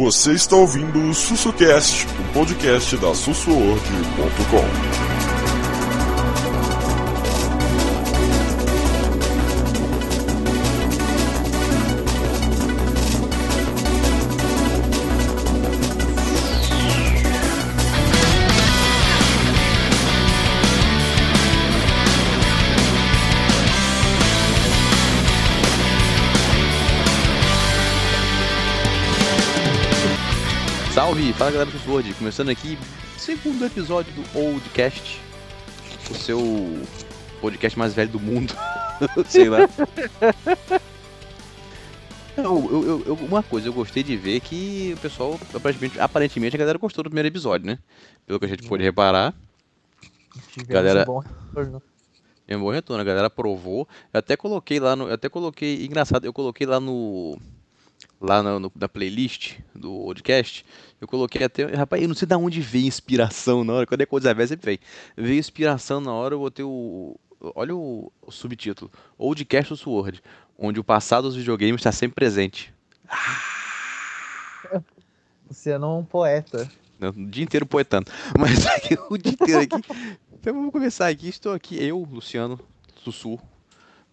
Você está ouvindo o SussuCast, o podcast da sussuorg.com. Fala galera do Sword, começando aqui segundo episódio do Oldcast, o seu podcast mais velho do mundo, sei lá. Eu, eu, eu, uma coisa, eu gostei de ver que o pessoal, aparentemente, aparentemente a galera gostou do primeiro episódio, né? Pelo que a gente pôde reparar. Tivemos Galera- um bom retorno. É um bom retorno, a galera aprovou. Eu até coloquei lá no. Eu até coloquei. Engraçado, eu coloquei lá no. Lá no, no- na playlist do podcast. Eu coloquei até. Rapaz, eu não sei de onde veio inspiração na hora. Quando é coisa velha, sempre vem. Veio inspiração na hora, eu botei o. Olha o, o subtítulo: Oldcast Sword. Onde o passado dos videogames está sempre presente. Você é um poeta. né, O dia inteiro poetando. Mas aqui, o dia inteiro aqui. Então vamos começar aqui. Estou aqui, eu, Luciano Sussu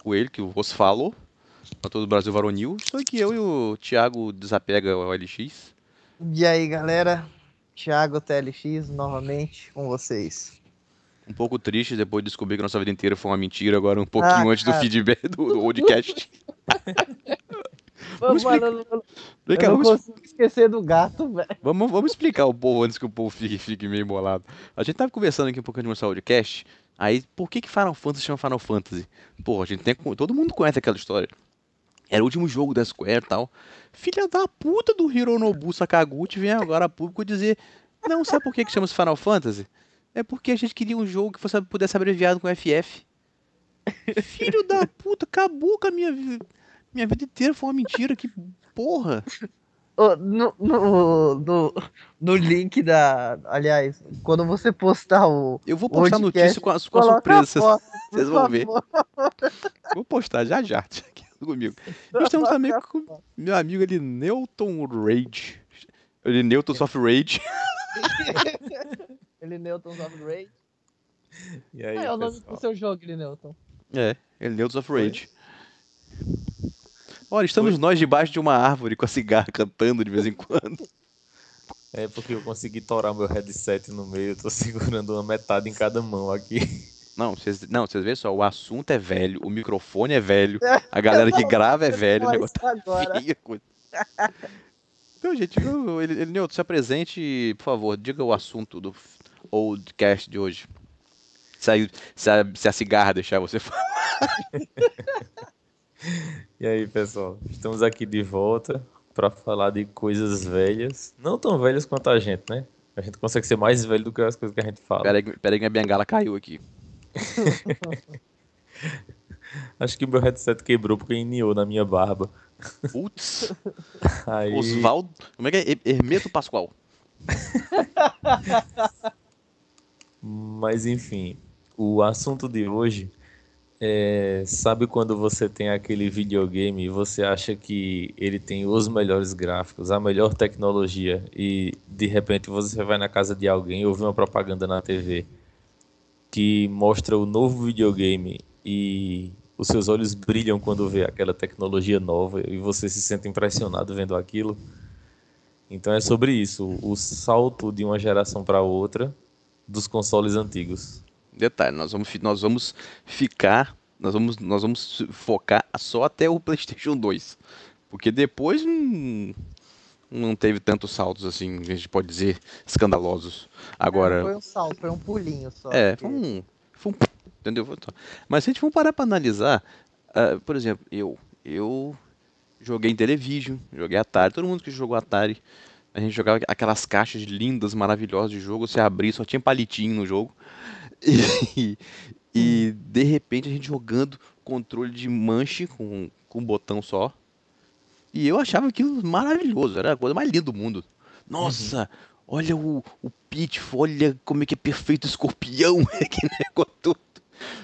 Coelho, que o Rosso falou. Para todo o Brasil varonil. Estou aqui, eu e o Thiago Desapega OLX. E aí, galera? Thiago TLX novamente com vocês. Um pouco triste depois de descobrir que nossa vida inteira foi uma mentira, agora um pouquinho Ah, antes do feedback do, do podcast. Vamos Mano, eu não, Vem cá, eu não vamos, consigo esquecer do gato, velho. vamos, vamos explicar o povo antes que o povo fique, fique meio bolado. A gente tava conversando aqui um pouco de um podcast. Aí, por que que Final Fantasy chama Final Fantasy? Pô, a gente tem, todo mundo conhece aquela história. Era o último jogo da Square e tal. Filha da puta do Hironobu Sakaguchi vem agora a público dizer: Não, sabe por que que chama Final Fantasy? É porque a gente queria um jogo que fosse, pudesse ser abreviado com FF. Filho da puta, acabou com a minha vida. Minha vida inteira foi uma mentira, que porra. No, no, no, no link da. Aliás, quando você postar o. Eu vou postar Podcast, notícia com a, com a surpresa. a Vocês, vocês vão ver. vou postar já já. Comigo. E estamos também com meu amigo ali, Newton Rage. Ele, Newton Soft Rage. Ele Newton of Rage. E aí, Ah, é o nome pessoal? do seu jogo, ele Newton. É, ele Newton Soft Rage. Olha, estamos nós debaixo de uma árvore com a cigarra cantando de vez em quando. É porque eu consegui torar meu headset no meio, eu tô segurando uma metade em cada mão aqui. Não, vocês não, vocês veem só, o assunto é velho, o microfone é velho, a galera que grava é velho, o negócio feia coisa. Então, gente, eu- ele, ele, Newton, se apresente, e, por favor, diga o assunto do Oldcast de hoje. Se a, se a, se a cigarra deixar você falar. E aí, pessoal, estamos aqui de volta pra falar de coisas velhas. Não tão velhas quanto a gente, né? A gente consegue ser mais velho do que as coisas que a gente fala. Pera aí, que- pera aí que minha bengala caiu aqui. Acho que o meu headset quebrou porque iniou na minha barba. Putz, Aí, Osvaldo. Como é que é? Her- Hermeto Pascoal. Mas enfim, o assunto de hoje é, sabe quando você tem aquele videogame e você acha que ele tem os melhores gráficos, a melhor tecnologia e de repente você vai na casa de alguém e ouve uma propaganda na TV que mostra o novo videogame e os seus olhos brilham quando vê aquela tecnologia nova e você se sente impressionado vendo aquilo. Então é sobre isso, o salto de uma geração para outra dos consoles antigos. Detalhe, nós vamos, nós vamos ficar. Nós vamos, nós vamos focar só até o PlayStation 2. Porque depois não, não teve tantos saltos assim, a gente pode dizer, escandalosos. Agora. Foi um salto, foi um pulinho só. É, porque- foi um. Foi um entendeu? Mas se a gente for parar pra analisar, ah, por exemplo, eu. Eu joguei em Television, joguei Atari, todo mundo que jogou Atari. A gente jogava aquelas caixas lindas, maravilhosas de jogo, você abria, só tinha palitinho no jogo. E, e de repente a gente jogando controle de manche com, com um botão só. E eu achava aquilo maravilhoso, era a coisa mais linda do mundo. Nossa, olha o, o Pitfall, olha como é que é perfeito o escorpião, que negócio todo.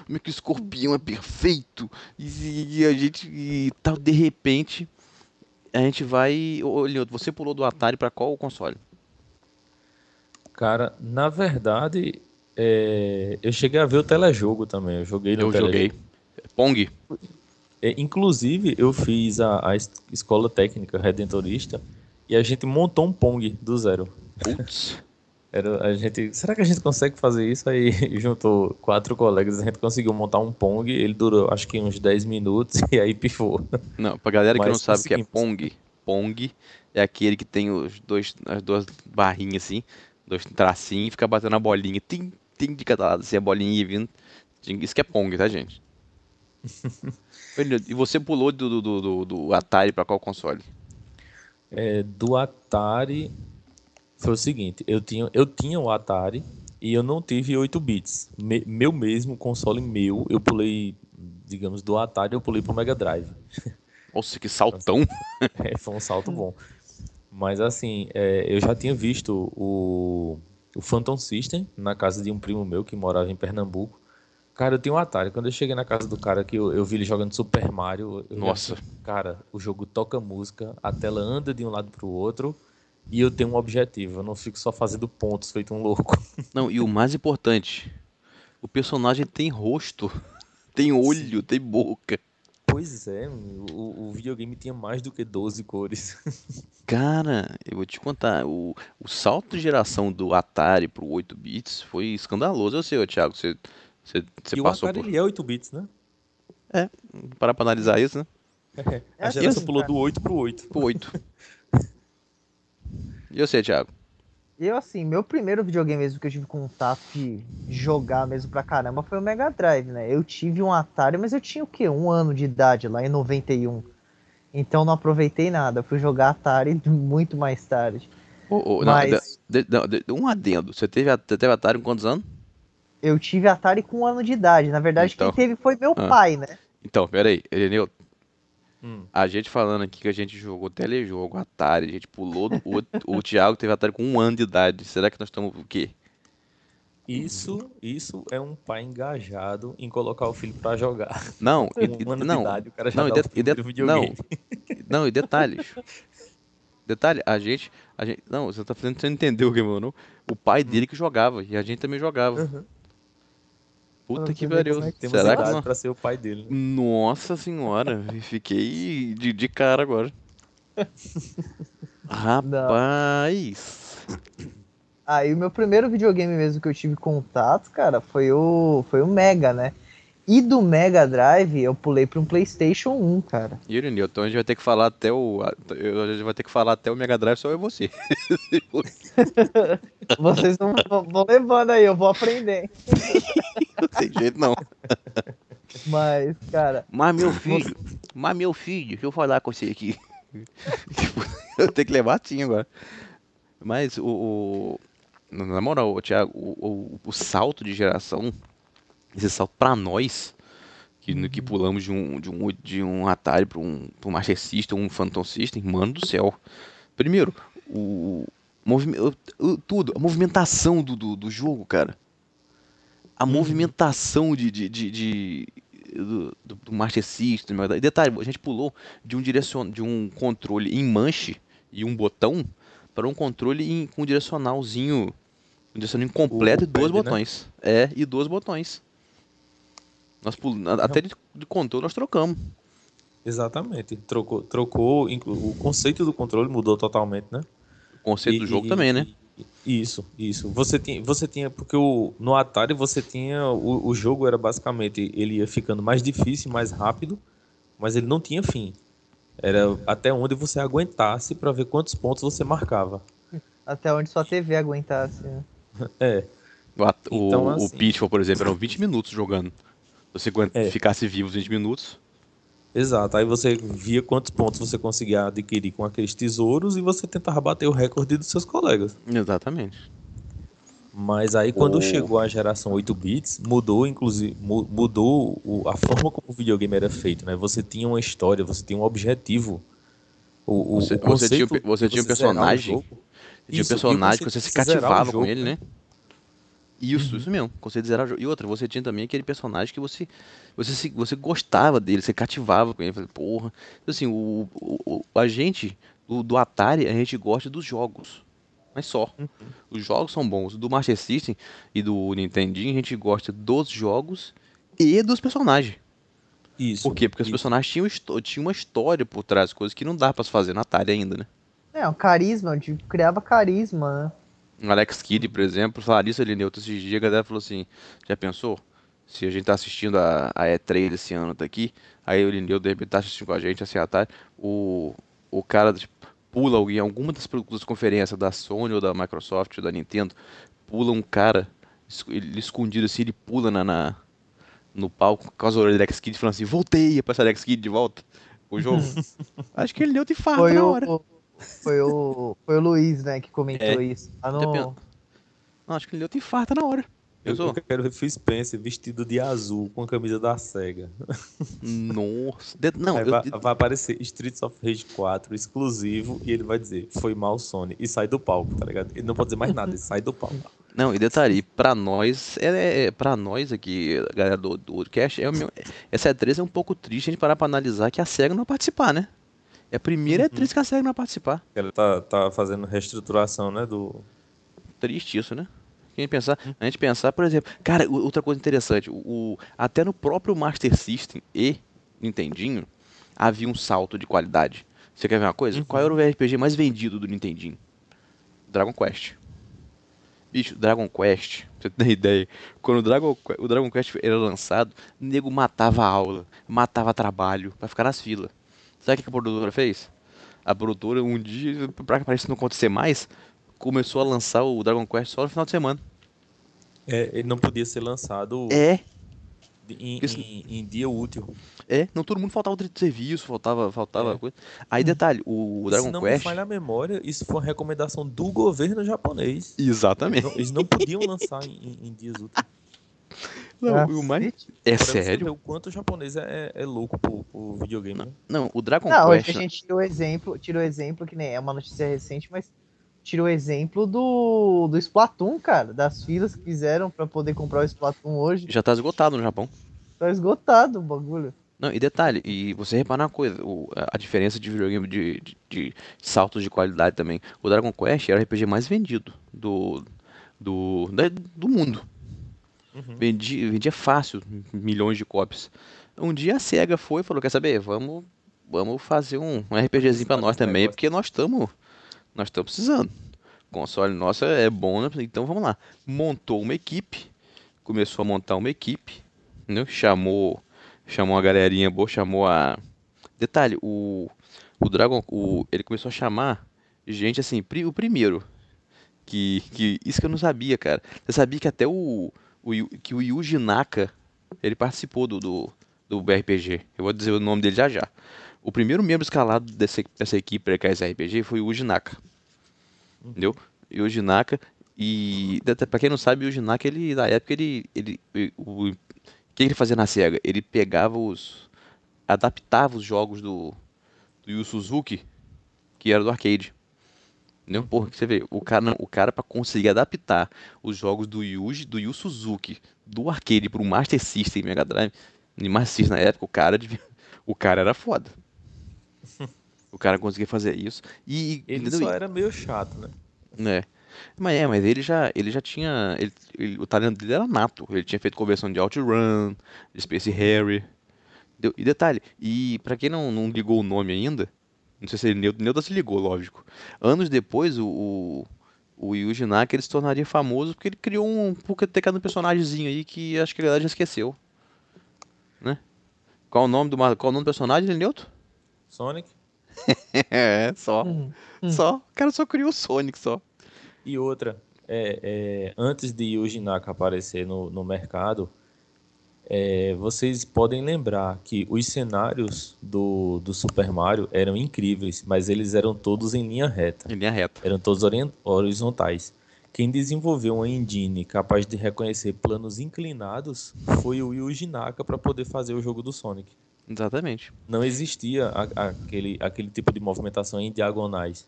Como é que o escorpião é perfeito. E, e a gente e tal, de repente, a gente vai. Ô, Leandro, você pulou do Atari pra qual console? Cara, na verdade, é, eu cheguei a ver o telejogo também. Eu joguei no Eu telejogo. joguei. Pong? É, inclusive, eu fiz a, a es- escola técnica redentorista e a gente montou um Pong do zero. Putz. Era, a gente, será que a gente consegue fazer isso? Aí juntou quatro colegas, a gente conseguiu montar um Pong. Ele durou acho que uns 10 minutos e aí pifou. Não, pra galera que Mas não sabe o que é. Pong, Pong é aquele que tem os dois, as duas barrinhas assim, dois tracinhos e fica batendo a bolinha. Tim, tim de cada lado, assim, a bolinha ia vindo. Isso que é Pong, tá, gente? E você pulou do, do, do, do- Atari pra qual console? É, do Atari foi o seguinte, eu tinha, eu tinha o Atari e eu não tive 8 bits. Me- meu mesmo console meu, eu pulei, digamos, do Atari eu pulei pro Mega Drive. Nossa, que saltão! É, foi um salto bom. Mas assim, é, eu já tinha visto o, o Phantom System na casa de um primo meu que morava em Pernambuco. Cara, eu tenho um Atari. Quando eu cheguei na casa do cara que eu, eu vi ele jogando Super Mario, eu já Nossa. disse, cara, o jogo toca música, a tela anda de um lado pro outro e eu tenho um objetivo. Eu não fico só fazendo pontos feito um louco. Não, e o mais importante, o personagem tem rosto, tem olho, tem boca. Pois é, o, o videogame tinha mais do que 12 cores. Cara, eu vou te contar, o, o salto de geração do Atari pro 8 bits foi escandaloso. Eu sei, Thiago, você, você, você e o passou Atari por. ele é 8 bits, né? Parar pra analisar isso, né? A assim, geração pulou cara. do 8 pro 8. Pro 8. E você, Thiago? Eu, assim, meu primeiro videogame mesmo que eu tive contato de jogar mesmo pra caramba foi o Mega Drive, né? Eu tive um Atari, mas eu tinha o quê? Um ano de idade, lá em 91. Então não aproveitei nada. Eu fui jogar Atari muito mais tarde. Ô, não, Mas- de- de- não, de- um adendo. Você teve, você teve Atari com quantos anos? Eu tive Atari com um ano de idade. Na verdade, Então. quem teve foi meu Ah. pai, né? Então, peraí, Ireneu, Hum. a gente falando aqui que a gente jogou telejogo, Atari, a gente pulou, do- o, o Thiago teve Atari com um ano de idade. Será que nós estamos o quê? Isso, isso é um pai engajado em colocar o filho pra jogar. Não, e, e- um não, idade, o cara já não, e dá de- o e de- primeiro videogame. Não, e detalhes. Detalhe, a gente, a gente. Não, você tá fazendo você não entendeu o que, mano? O pai dele que jogava e a gente também jogava. Uhum. Puta Pra que pariu. Será que não? pra ser o pai dele. né? Nossa senhora, fiquei de, de cara agora. Rapaz. Aí o meu primeiro videogame mesmo que eu tive contato, cara, foi o, foi o Mega, né? E do Mega Drive eu pulei para um PlayStation 1, cara. E Irineu, então a gente vai ter que falar até o. a- eu- A gente vai ter que falar até o Mega Drive só eu e você. Vocês vão, levando aí, eu vou aprender. Não tem jeito não. Mas, cara, Mas meu filho, mas meu filho, deixa eu falar com você aqui. Eu tenho que levar sim agora. Mas o. o- na moral, ô, Thiago, o, o, o salto de geração, esse salto pra nós, que, que pulamos de um, de um, de um Atari pra um, pra um Master System, um Phantom System, mano do céu. Primeiro, o. movime- o- o- tudo, a movimentação do, do, do jogo, cara. A movimentação de, de, de, de- do, do, Master System. E detalhe, a gente pulou de um, direcion, de um controle em manche e um botão para um controle em- com um direcionalzinho, um direcional completo O e dois pad, né? botões. É, e dois botões. Nós pul... Até de, de controle nós trocamos. Exatamente. Trocou, trocou, o conceito do controle mudou totalmente, né? O conceito do E- jogo e- também, né? Isso, isso. Você tinha, você tinha porque o, no Atari você tinha o, o jogo era basicamente ele ia ficando mais difícil, mais rápido, mas ele não tinha fim. Era até onde você aguentasse para ver quantos pontos você marcava. até onde sua TV aguentasse, né? É, O, o, Então, o assim- Pitfall, por exemplo, eram 20 minutos jogando. Se você É. ficasse vivo os 20 minutos, exato. Aí você via quantos pontos você conseguia adquirir com aqueles tesouros e você tentava bater o recorde dos seus colegas. exatamente. Mas aí quando Oh. chegou a geração 8 bits, mudou inclusive mu- mudou a forma como o videogame era feito, né? Você tinha uma história, você tinha um objetivo. O, o- Você- o você tinha você tinha um personagem, jogo- Tinha um personagem que você se cativava com ele, né? Isso, isso mesmo. Conseguia zerar o jogo. E outra, você tinha também aquele personagem que você você, se- você gostava dele, você cativava com ele. Falei, porra. Assim, o, o, o- a gente do, do Atari, a gente gosta dos jogos. Mas só. Os jogos são bons. Do Master System e do Nintendinho, a gente gosta dos jogos e dos personagens. Isso. Por quê? Porque os isso. personagens tinham, tinham uma história por trás, coisas que não dá pra se fazer na Atari ainda, né? É, um carisma, tipo, criava carisma, né? O Alex Kidd, por exemplo, ali, Neutro, esses dias, a galera falou assim, já pensou? Se a gente tá assistindo a, a E3 esse ano, tá aqui, aí o Lineu de repente tá assistindo com a gente, assim, à tarde, o, o cara tipo, pula alguém, alguma das, das conferências da Sony ou da Microsoft ou da Nintendo, pula um cara, ele escondido assim, ele pula na, na- no palco com as orelhas do Alex Kidd, falando assim, voltei, aparece o Alex Kidd de volta, o jogo. Acho que ele deu de farta Foi na o, hora. Foi o. Foi o Luiz, né, que comentou É. isso. No, pensou? Não, acho que ele deu de farta na hora. Eu, eu quero ver Phil Spencer vestido de azul com a camisa da SEGA. Nossa. De- Não, eu- vai, vai aparecer Streets of Rage 4 exclusivo e ele vai dizer foi mal Sony e sai do palco, tá ligado? Ele não pode dizer mais nada, ele sai do palco. Não, e detalhe, pra nós, é, é pra nós aqui, galera do, do podcast, é o meu, essa E3 é um pouco triste a gente parar pra analisar que a SEGA não vai participar, né? É a primeira E3 que a SEGA não vai participar. Ela tá, tá fazendo reestruturação, né, do... Triste isso, né? A gente pensar, a gente pensar, por exemplo, cara, outra coisa interessante, o, o- até no próprio Master System e Nintendinho havia um salto de qualidade. Você quer ver uma coisa? Qual era o RPG mais vendido do Nintendinho? Dragon Quest. Bicho, Dragon Quest, pra você ter ideia, quando o Dragon, o Dragon Quest era lançado, o nego matava a aula, matava trabalho pra ficar nas filas. Sabe o que a produtora fez? A produtora, um dia, pra isso não acontecer mais, começou a lançar o Dragon Quest só no final de semana. É, ele não podia ser lançado É, em, Isso- em- em dia útil. é, não todo mundo faltava de serviço, faltava, faltava É. coisa. Aí detalhe, o, o Se Dragon não me Quest. falha a memória, isso foi uma recomendação do governo japonês. Exatamente. Não- eles não podiam lançar em- em dias úteis. Não, Ah, o mais... É sério? o quanto o japonês é, é louco pro, pro videogame, né? Não, o Dragon Não, hoje Quest. a gente tira o exemplo, tira o exemplo, que nem é uma notícia recente, mas tira o exemplo do, do Splatoon, cara, das filas que fizeram pra poder comprar o Splatoon hoje. Já tá esgotado no Japão. Tá esgotado o bagulho. Não, e detalhe, e você repara uma coisa, o- a a diferença de videogame de, de, de saltos de qualidade também. O Dragon Quest era o RPG mais vendido do, do, da- do mundo. Uhum. Vendia, vendia fácil, milhões de cópias. Um dia a SEGA foi e falou, quer saber, vamos, vamos fazer um, um RPGzinho pra Fazer nós também, porque nós estamos nós estamos precisando. O console nosso é bom, né? então vamos lá. Montou uma equipe, começou a montar uma equipe, né? chamou, chamou uma galerinha boa, chamou a... Detalhe, o, o Dragon, o, ele começou a chamar gente assim, o primeiro, que, que isso que eu não sabia, cara. Você sabia que até o, o que o Yuji Naka, ele participou do, do, do RPG. Eu vou dizer o nome dele já já. O primeiro membro escalado dessa, dessa equipe para esse RPG foi o Yuji Naka. Entendeu? Yuji Naka. E pra quem não sabe, o Yuji Naka, ele, na época, ele. ele o, o que ele fazia na SEGA? Ele pegava os. adaptava os jogos do, do Yu Suzuki, que era do arcade. Entendeu? Porra, que você vê, o cara, não- o cara para conseguir adaptar os jogos do Yuji, do Yu Suzuki, do arcade pro Master System e Mega Drive, e Master System na época, o cara devia- o cara era foda. O cara conseguia fazer isso e Ele entendeu? só era meio chato, né? É. Mas é, mas ele já, ele já tinha, ele- ele- o talento dele era nato. Ele tinha feito conversão de OutRun, de Space Harry. Entendeu? E detalhe, e pra quem não, não ligou o nome ainda, não sei se ele Neuda, se ligou, lógico. Anos depois, o, o, o Yuji Naka ele se tornaria famoso porque ele criou um um personagemzinho aí que acho que a galera já esqueceu. Né? Qual o nome do, qual o nome do personagem, Newton? Sonic. É, só. Hum, hum. Só. O cara só criou o Sonic só. E outra, é, é, antes de Yuji Naka aparecer no, no mercado, é, vocês podem lembrar que os cenários do, do Super Mario eram incríveis, mas eles eram todos em linha reta, Em linha reta. eram todos horizontais. Quem desenvolveu uma engine capaz de reconhecer planos inclinados foi o Yuji Naka para poder fazer o jogo do Sonic. Exatamente. Não existia a- aquele, aquele tipo de movimentação em diagonais.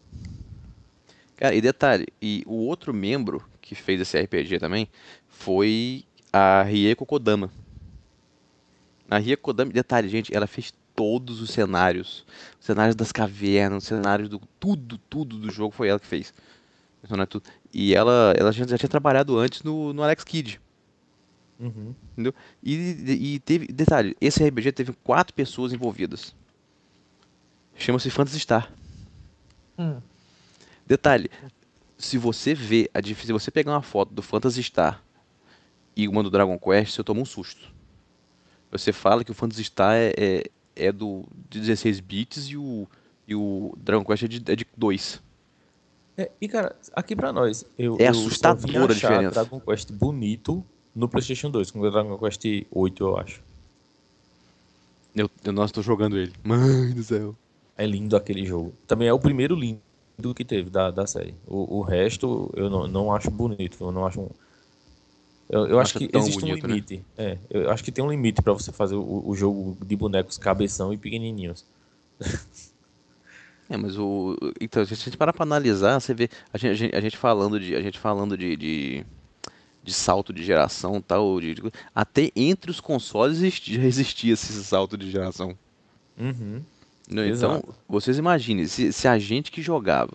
Cara, e detalhe, e o outro membro que fez esse RPG também foi a Rieko Kodama. A Rieko Kodama, detalhe, gente, ela fez todos os cenários. Os cenários das cavernas, os cenários do. Tudo, tudo do jogo foi ela que fez. Tudo. E ela, ela já, tinha trabalhado antes no, no Alex Kidd. Uhum. Entendeu? E, e teve. Detalhe, esse RPG teve quatro pessoas envolvidas. Chama-se Phantasy Star. Hum. Detalhe, se você vê, se você pegar uma foto do Phantasy Star e uma do Dragon Quest, você toma um susto. Você fala que o Phantasy Star é, é, é do de 16 bits e o, e o Dragon Quest é de, é de 2. É, e cara, aqui pra nós, eu, É eu assustadora a achar diferença. Dragon Quest bonito no PlayStation 2, com o Dragon Quest 8, eu acho. Eu, eu não estou jogando ele. Mãe do céu. É lindo aquele jogo. Também é o primeiro lindo que teve da, da série. O, o resto eu não, não acho bonito. Eu não acho. um- Eu, eu acho que existe um bonito, né? limite. É, eu acho que tem um limite pra você fazer o, o jogo de bonecos cabeção e pequenininhos. É, mas o. Então, se a gente parar pra analisar, você vê. A gente, a gente, a gente falando de. A gente falando de, de, de salto de geração e tal. De, de- até entre os consoles já existia esse salto de geração. Uhum. né? Então, Exato. vocês imaginem, se, se a gente que jogava.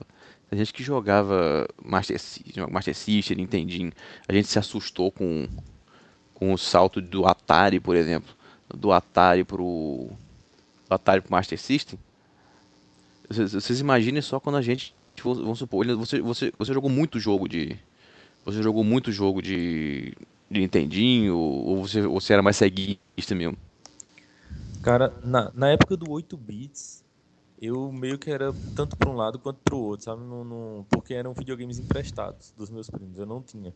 A gente que jogava Master Master System, Nintendinho, a gente se assustou com, com o salto do Atari, por exemplo, do Atari pro do Atari pro Master System. Vocês, vocês imaginem só quando a gente, tipo, vamos supor, você, você, você jogou muito jogo de, você jogou muito jogo de, de Nintendinho ou você, você era mais ceguista mesmo? Cara, na, na época do 8 bits, eu meio que era tanto para um lado quanto para o outro, sabe? Não, não- porque eram videogames emprestados dos meus primos, eu não tinha.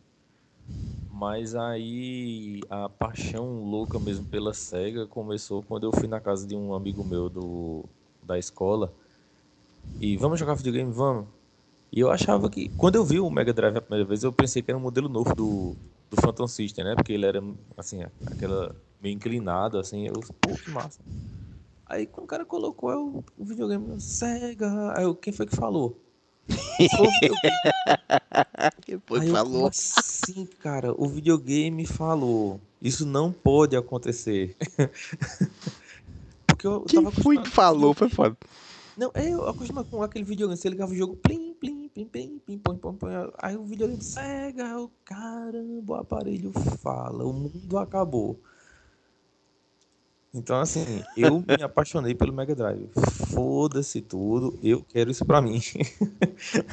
Mas aí a paixão louca mesmo pela Sega começou quando eu fui na casa de um amigo meu do, da escola. E vamos jogar videogame? Vamos. E eu achava que. Quando eu vi o Mega Drive a primeira vez, eu pensei que era um modelo novo do, do Phantom System, né? Porque ele era, assim, aquela. meio inclinado, assim. Eu, pô, que massa. Aí quando o cara colocou é o, videogame Sega. Aí eu, quem foi que falou? Foi. Depois Aí eu, como assim, cara? O videogame falou. Isso não pode acontecer. Porque eu Quem tava foi que falou? Foi foda. Não, é, eu acostumado com aquele videogame. Você ligava o jogo, plim, plim, plim, plim, plim, plim, plim, plim. Aí o videogame cega, o caramba, o aparelho fala, o mundo acabou. Então, assim, eu me apaixonei pelo Mega Drive. Foda-se tudo, eu quero isso pra mim.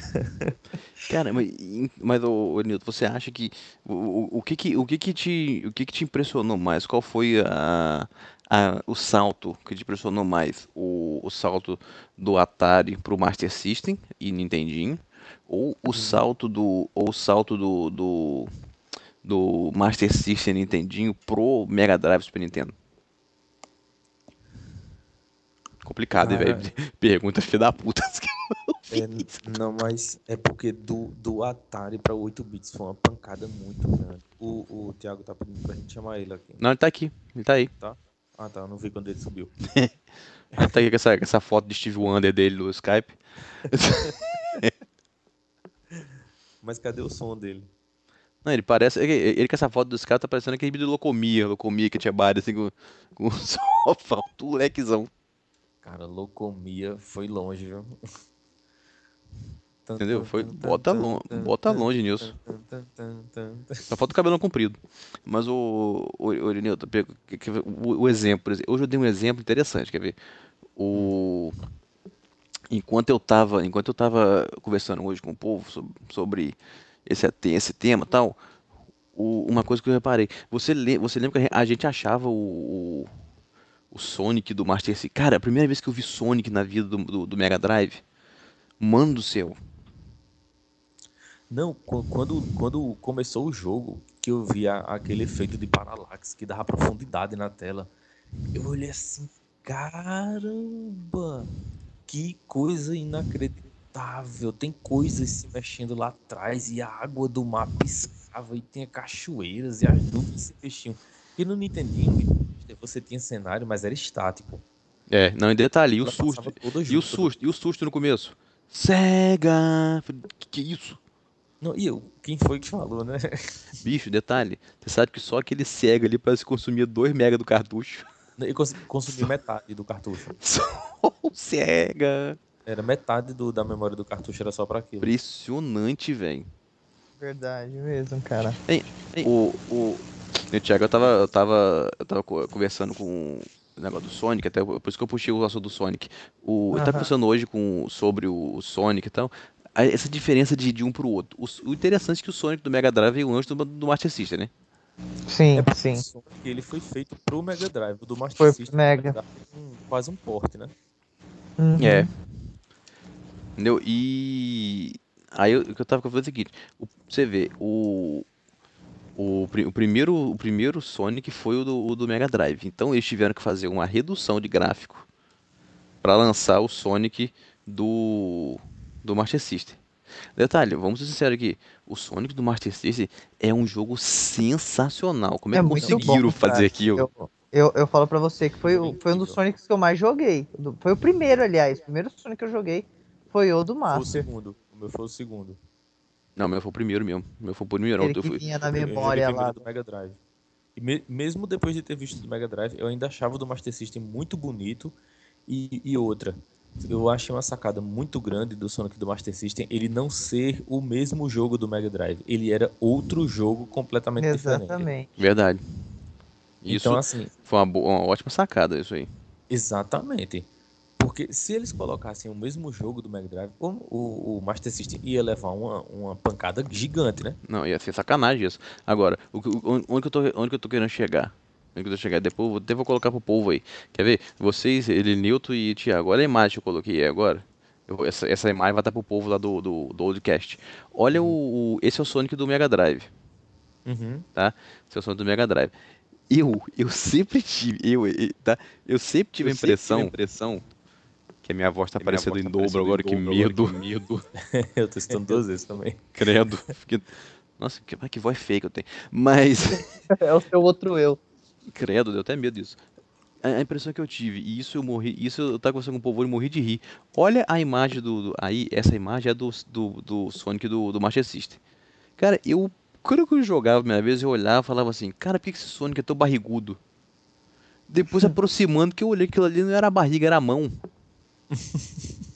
Cara, mas, mas ô, ô, Nilton, você acha que o, o, que que o que que te o que que te impressionou mais? Qual foi a, a o salto que te impressionou mais? O, o salto do Atari pro Master System e Nintendinho ou o salto do ou o salto do, do do Master System e Nintendinho pro Mega Drive Super Nintendo? Complicado, velho? Pergunta filha da puta. É, não, mas é porque do, do Atari pra 8 bits foi uma pancada muito grande. O, o Thiago tá pedindo pra gente chamar ele aqui. Não, ele tá aqui. Ele tá aí. Ah, tá, eu não vi quando ele subiu. Ele tá aqui com essa, com essa foto de Steve Wonder dele no Skype. Mas cadê o som dele? Não, ele parece. Ele, ele com essa foto dos caras tá parecendo aquele vídeo de locomia, locomia que tinha baile assim com, com só falta o lequezão. Cara, Locomia foi longe, viu? Entendeu? Foi- bota lon- bota longe nisso. Só falta o cabelão comprido. Mas o. O, o o, o exemplo, hoje eu dei um exemplo interessante, quer ver? O. Enquanto eu tava, enquanto eu tava conversando hoje com o povo sobre, sobre esse, esse tema e tal, o- uma coisa que eu reparei, você, você lembra que a gente achava o, o, o Sonic do Master System? Cara, a primeira vez que eu vi Sonic na vida do, do, do Mega Drive, mano do céu, Não, qu- quando, quando começou o jogo, que eu vi aquele efeito de paralaxe que dava profundidade na tela, eu olhei assim, caramba, que coisa inacreditável. Tem coisas se mexendo lá atrás e a água do mar piscava e tinha cachoeiras e as nuvens se mexiam. E no Nintendinho, você tinha cenário, mas era estático. É, não, em detalhe, e o susto. E o susto, e o susto no começo? Sega! que isso? Não, e eu, quem foi que falou, né? Bicho, detalhe, você sabe que só aquele cego ali parece consumir 2 mega do cartucho. Eu consegui consumir metade do cartucho. Só o cega. Era metade do, da memória do cartucho, era só pra aquilo. Impressionante, velho. Verdade mesmo, cara. O, o, o Thiago, eu tava, eu tava, eu tava co- conversando com o negócio do Sonic, até por isso que eu puxei o assunto do Sonic. O, eu tava conversando hoje com, sobre o Sonic e tal, a- essa diferença de, de um pro outro. O, o interessante é que o Sonic do Mega Drive veio antes do, do Master System, né? Sim, É sim. o Sonic, ele foi feito pro Mega Drive. O do Master Foi pro System Mega. verdade, é um- quase um porte, né? Uhum. É. Entendeu? E aí eu- o que eu tava falando é o seguinte, o- você vê, o, o, o primeiro, o primeiro Sonic foi o do, o do Mega Drive. Então eles tiveram que fazer uma redução de gráfico para lançar o Sonic do, do Master System. Detalhe, vamos ser sinceros aqui, o Sonic do Master System é um jogo sensacional. Como é, É que conseguiram bom, fazer aquilo? Eu, eu, eu falo pra você que foi, o- foi um dos. Sonics que eu mais joguei. Foi o primeiro, aliás. O primeiro Sonic que eu joguei foi o do Foi o Master. segundo. O meu foi o segundo. Não, o meu foi o primeiro mesmo. O meu foi o primeiro. Aquele Eu que fui, vinha na memória lá. do Mega Drive. E me- mesmo depois de ter visto do Mega Drive, eu ainda achava o do Master System muito bonito. E, e outra, eu achei uma sacada muito grande do Sonic do Master System ele não ser o mesmo jogo do Mega Drive. Ele era outro jogo completamente diferente. Exatamente. Verdade. Isso Então, assim, foi uma, boa- uma ótima sacada, isso aí. exatamente. Porque se eles colocassem o mesmo jogo do Mega Drive, o, o, o Master System ia levar uma, uma pancada gigante, né? Não, ia ser sacanagem isso. Agora, o, o- onde, que eu tô, onde que eu tô querendo chegar? Onde que eu tô chegar? Depois eu vou- até vou colocar pro povo aí. Quer ver? Vocês, ele, Newton e Thiago, olha a imagem que eu coloquei aí agora. Eu essa, essa imagem vai estar pro povo lá do, do, do Oldcast. Olha o, o- Esse é o Sonic do Mega Drive, Uhum. tá? Esse é o Sonic do Mega Drive. Eu, eu sempre tive, eu, eu- tá? Eu sempre tive a impressão, impressão que a minha voz tá aparecendo em dobro agora, que medo. medo. eu tô citando duas vezes também. Credo. Fiquei- Nossa, que, que voz feia que eu tenho. Mas, É o seu outro eu. credo, deu até medo disso. A, a impressão que eu tive, e isso eu morri, isso eu tava conversando com o povo e morri de rir. Olha a imagem do, do- Aí, essa imagem é do, do, do Sonic do, do Master System. Cara, eu. Quando eu jogava a primeira vez, eu olhava e falava assim, cara, por que que esse Sonic é tão barrigudo? Depois aproximando que eu olhei que aquilo ali não era a barriga, era a mão.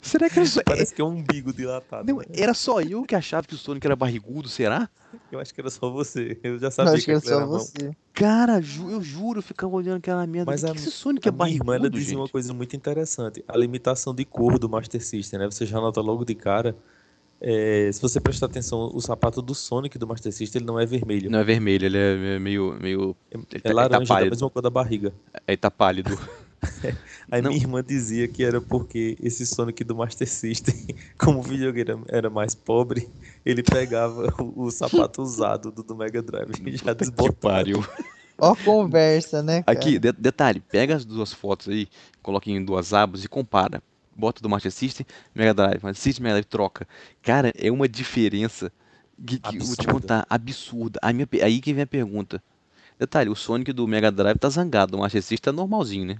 Será que era só, Parece que é um umbigo dilatado. não, né? era só eu que achava que o Sonic era barrigudo, será? Eu acho que era só você. Eu já sabia acho que é aquilo era só a mão. você. Cara, ju- eu juro, eu ficava olhando aquela merda. Mas Mas a- que esse Sonic é A minha irmã ela barrigudo, dizia uma coisa muito interessante. A limitação de cor do Master System, né? Você já nota logo de cara. é, se você prestar atenção, o sapato do Sonic do Master System ele não é vermelho. Não é vermelho, ele é meio. meio ele É tá- ele laranja, tá da pálido. mesma cor da barriga. Aí tá pálido. Aí Não. minha irmã dizia que era porque esse Sonic do Master System, como o videogame era- mais pobre, ele pegava o, o sapato usado do, do Mega Drive e já pariu. Ó, conversa, né? Cara? Aqui, de- detalhe, pega as duas fotos aí, coloca em duas abas e compara. Bota do Master System, Mega Drive, Master System, Mega Drive, troca. Cara, é uma diferença que, que eu vou te Absurda. contar, absurda. A minha, aí que vem a pergunta. Detalhe, o Sonic do Mega Drive tá zangado, o Master System tá normalzinho, né?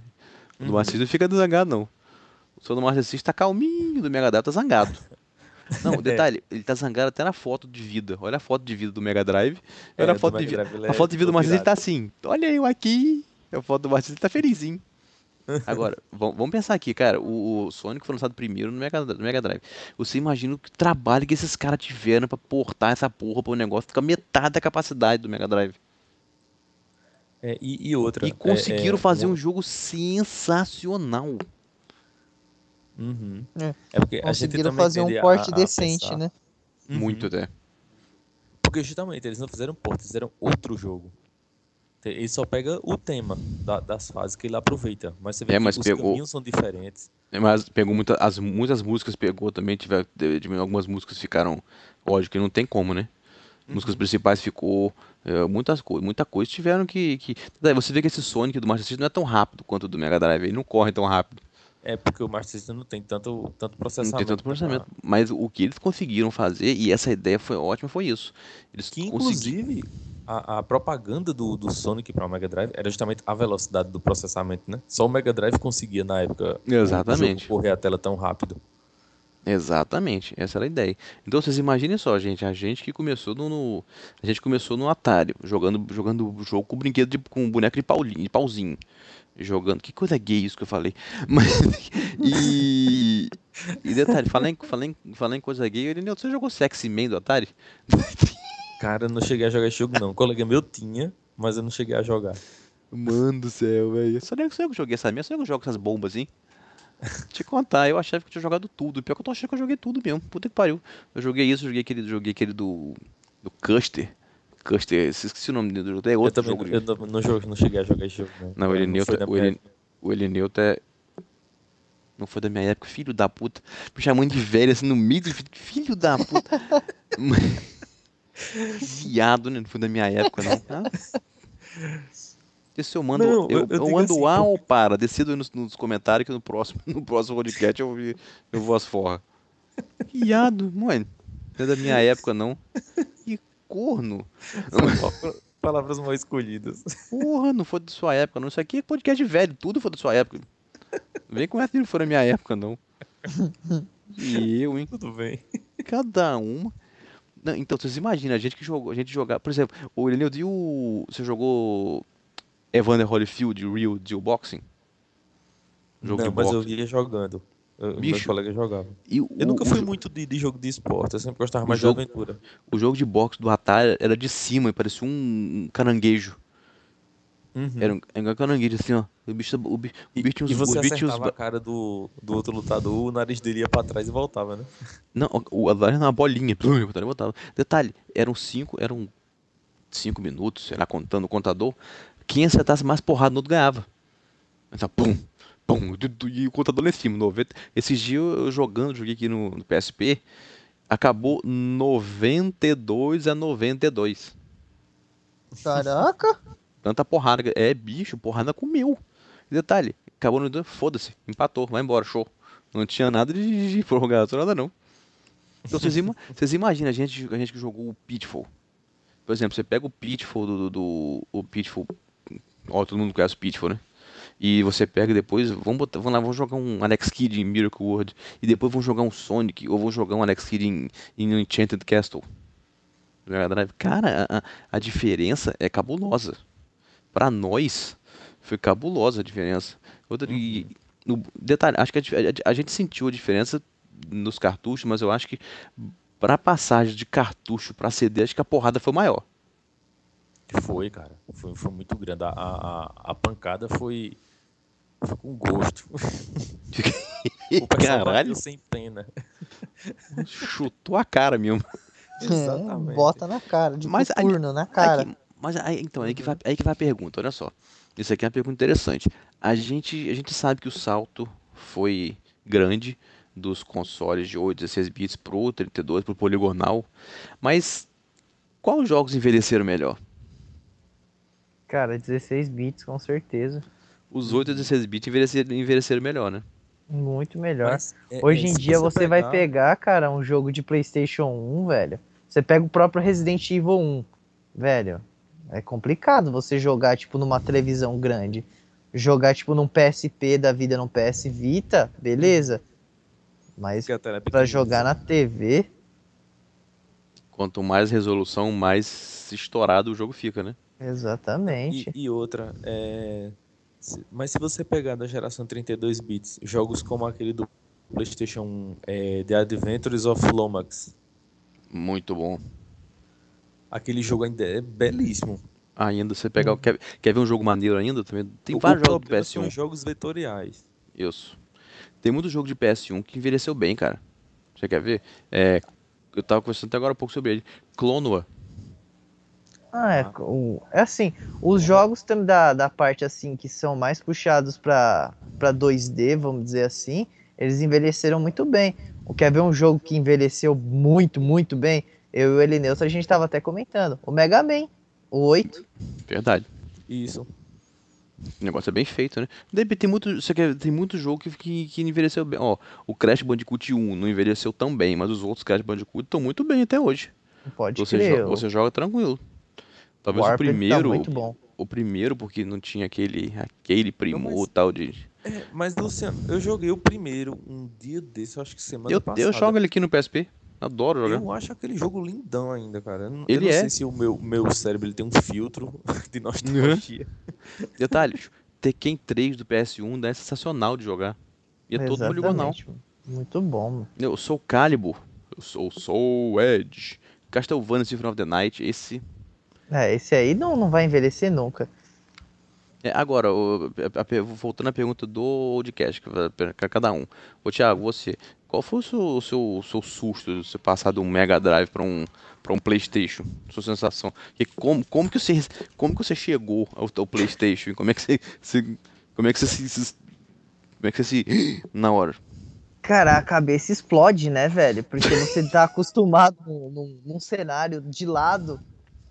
O do não fica zangado, não. O Sonic do System tá calminho, do Mega Drive tá zangado. Não, detalhe, ele tá zangado até na foto de vida. Olha a foto de vida do Mega Drive. É, Olha a do foto de vida. A é foto de vida do Master System tá assim. Olha eu aqui. A foto do Master System tá felizinho. Agora, vam- vamos pensar aqui, cara. O, o Sonic foi lançado primeiro no Mega, no Mega Drive. Você imagina o que trabalho que esses caras tiveram pra portar essa porra pro negócio ficar metade da capacidade do Mega Drive. É, e, e outra. E conseguiram é, é, fazer um jogo sensacional. Uhum. É. É porque a gente Conseguiram fazer um a- porte a decente, pensar- né? Uhum. Muito até. Porque justamente eles não fizeram porte, fizeram outro jogo. Ele só pega o tema da- das fases que ele aproveita. Mas você vê É, que mas os pegou- caminhos são diferentes. Mas pegou muita, as, muitas músicas, pegou também, tiver, algumas músicas ficaram, lógico que não tem como, né? Músicas principais ficou, é, muitas coisas, muita coisa tiveram que, que... Daí Você vê que esse Sonic do Master System não é tão rápido quanto o do Mega Drive, ele não corre tão rápido, É porque o Master System não tem tanto, tanto não processamento. tem tanto pra- processamento. Mas o que eles conseguiram fazer, e essa ideia foi ótima, foi isso. Eles Que conseguiram... inclusive a, a propaganda do, do Sonic para o Mega Drive era justamente a velocidade do processamento, né? Só o Mega Drive conseguia na época Exatamente. correr a tela tão rápido. Exatamente, essa era a ideia. Então vocês imaginem só, gente, a gente que começou no, no- a gente começou no Atari, jogando jogando jogo com brinquedo de, com boneco de paulinho, de pauzinho, jogando. Que coisa gay isso que eu falei. Mas e e detalhe, falando em, em, em coisa gay, Irineu, você jogou Sexy Man do Atari? Cara, eu não cheguei a jogar esse jogo, não. Um colega meu tinha, mas eu não cheguei a jogar. Mano do céu, velho. Só eu que joguei essa minha, só eu que jogo essas bombas assim. Te contar, eu achava que eu tinha jogado tudo. Pior que eu tô achando que eu joguei tudo mesmo. Puta que pariu. Eu joguei isso, joguei aquele, joguei aquele do. do Custer. Custer, esqueci o nome do jogo. É Eu outro também jogo. eu não, não, joguei- não cheguei a jogar esse jogo, não. Não, o da o O tá. Não foi da minha época, filho da puta. Me chamando de velho assim no meio do filho da puta. Viado, né? Não foi da minha época, não. Ah. Esse eu mando. Não, eu, eu- eu eu digo ando assim, A ou para? Decida aí nos, nos comentários que no próximo, no próximo podcast eu, vi- eu vou as forra. Viado, mano. Não é da minha época, não. Que corno. Palavras mal escolhidas. Porra, não foi da sua época, não. Isso aqui é podcast velho, tudo foi da sua época. Não Vem com essa que não foi da minha época, não. E eu, hein? Tudo bem. Cada uma. Não, então, vocês imaginam, a gente que jogou, a gente jogar, por exemplo, o Ireneu e o. Você jogou Evander Holyfield, Real Deal Boxing? Jogo não, de mas eu boxe. ia jogando. Eu, meus Bicho, colegas jogavam. E o, Eu nunca o fui jo- muito de, de jogo de esporte, eu sempre gostava o mais jogo- de aventura. O jogo de boxe do Atari era de cima e parecia um, caranguejo. Uhum. Era um, era um caranguejo assim, ó. O bicho, o bicho, o bicho tinha uns, e você o tinha uns acertava a cara do, do outro lutador, o nariz dele ia pra trás e voltava, né? Não, o Atari era uma bolinha. plum, eu botava. Detalhe, eram cinco, eram cinco minutos, lá, contando o contador. Quem acertasse mais porrada no outro ganhava. Então, pum, pum, e o contador lá em cima, 90. Esses dias eu eu jogando, joguei aqui no, no PSP, acabou 92 a 92. Caraca! Tanta porrada. É, bicho, porrada comeu. E detalhe, acabou no. Foda-se, empatou, vai embora, show. Não tinha nada de, de prorrogação, nada não. Então vocês, ima vocês imaginam a gente, a gente que jogou o Pitfall. Por exemplo, você pega o Pitfall do. do, do- o Pitfall. Ó, todo mundo conhece o Pitfall, né? E você pega depois, vamos, botar, vamos lá, vamos jogar um Alex Kidd em Miracle World. E depois vamos jogar um Sonic, ou vamos jogar um Alex Kidd em, em Enchanted Castle. Cara, a, a- diferença é cabulosa. Pra nós, foi cabulosa a diferença. Outra, e, no, detalhe, acho que a, a- a gente sentiu a diferença nos cartuchos, mas eu acho que pra passagem de cartucho pra CD, acho que a porrada foi maior. Foi, cara. Foi, foi muito grande. A, a, a- pancada foi, foi com gosto. O Caralho, sem pena. chutou a cara mesmo. Exatamente. É, bota na cara, de Mas aí- na cara. Aqui- mas aí, então, aí que, vai, aí que vai a pergunta, olha só. Isso aqui é uma pergunta interessante. A gente, a gente sabe que o salto foi grande dos consoles de 8, 16 bits pro 32, pro poligonal, mas quais jogos envelheceram melhor? Cara, 16 bits, com certeza. Os 8 e 16 bits envelheceram, envelheceram melhor, né? Muito melhor. Mas, é- Hoje é, em se dia você vai pegar, cara, um jogo de PlayStation 1, velho. Você pega o próprio Resident Evil 1, velho. É complicado você jogar, tipo, numa televisão grande. Jogar, tipo, num PSP da vida, num PS Vita, beleza. Mas que a tela pra pequenininha. jogar na TV, Quanto mais resolução, mais estourado o jogo fica, né? Exatamente. E, e outra, é, mas se você pegar da geração 32 bits, jogos como aquele do PlayStation 1, é, The Adventures of Lomax, Muito bom. aquele jogo ainda é belíssimo. Ainda você pegar. o- Quer, quer ver um jogo maneiro ainda? Também tem O- vários jogos do problema são PS1. os jogos vetoriais. Isso. Tem muito jogo de PS1 que envelheceu bem, cara. Você quer ver? É, eu tava conversando até agora um pouco sobre ele. Clonoa. Ah, é, Ah. o- é assim, os jogos da, da parte assim que são mais puxados pra pra 2D, vamos dizer assim, eles envelheceram muito bem. O Quer ver um jogo que envelheceu muito, muito bem? Eu e o Elineuso, a gente tava até comentando. O Mega Man, o 8. Verdade. Isso. O negócio é bem feito, né? Tem muito, você quer, tem muito jogo que, que, que envelheceu bem. Ó, o Crash Bandicoot 1 não envelheceu tão bem, mas os outros Crash Bandicoot estão muito bem até hoje. Pode Você, crer. joga, o você joga tranquilo. Talvez o Warped tá primeiro. muito bom. o primeiro, porque não tinha aquele, aquele primor mas- tal de. É, mas Luciano, eu joguei o primeiro um dia desse, eu acho que semana Eu, passada. eu jogo ele aqui no PSP. Adoro jogar. Eu acho aquele jogo lindão ainda, cara. Eu não, Ele eu não é. sei se o meu, meu cérebro ele tem um filtro de nostalgia. Detalhes, Tekken 3 do PS1 é sensacional de jogar. E é todo não. Mano. Muito bom, mano. Eu sou Calibur. Eu sou o Soul Edge. Castlevania Symphony of the Night. Esse. É, esse aí não, não vai envelhecer nunca. É, agora, o- a- a- voltando à pergunta do Oldcast, para cada um. Ô Thiago, você. Qual foi o seu, o seu, o seu susto de você passar de um Mega Drive para um, pra um PlayStation? Sua sensação? E como, como, que você, como que você chegou ao, ao PlayStation? Como é que você, se- como é que você se, como é que você se na hora? Cara, a cabeça explode, né, velho? Porque você tá acostumado num- num cenário de lado.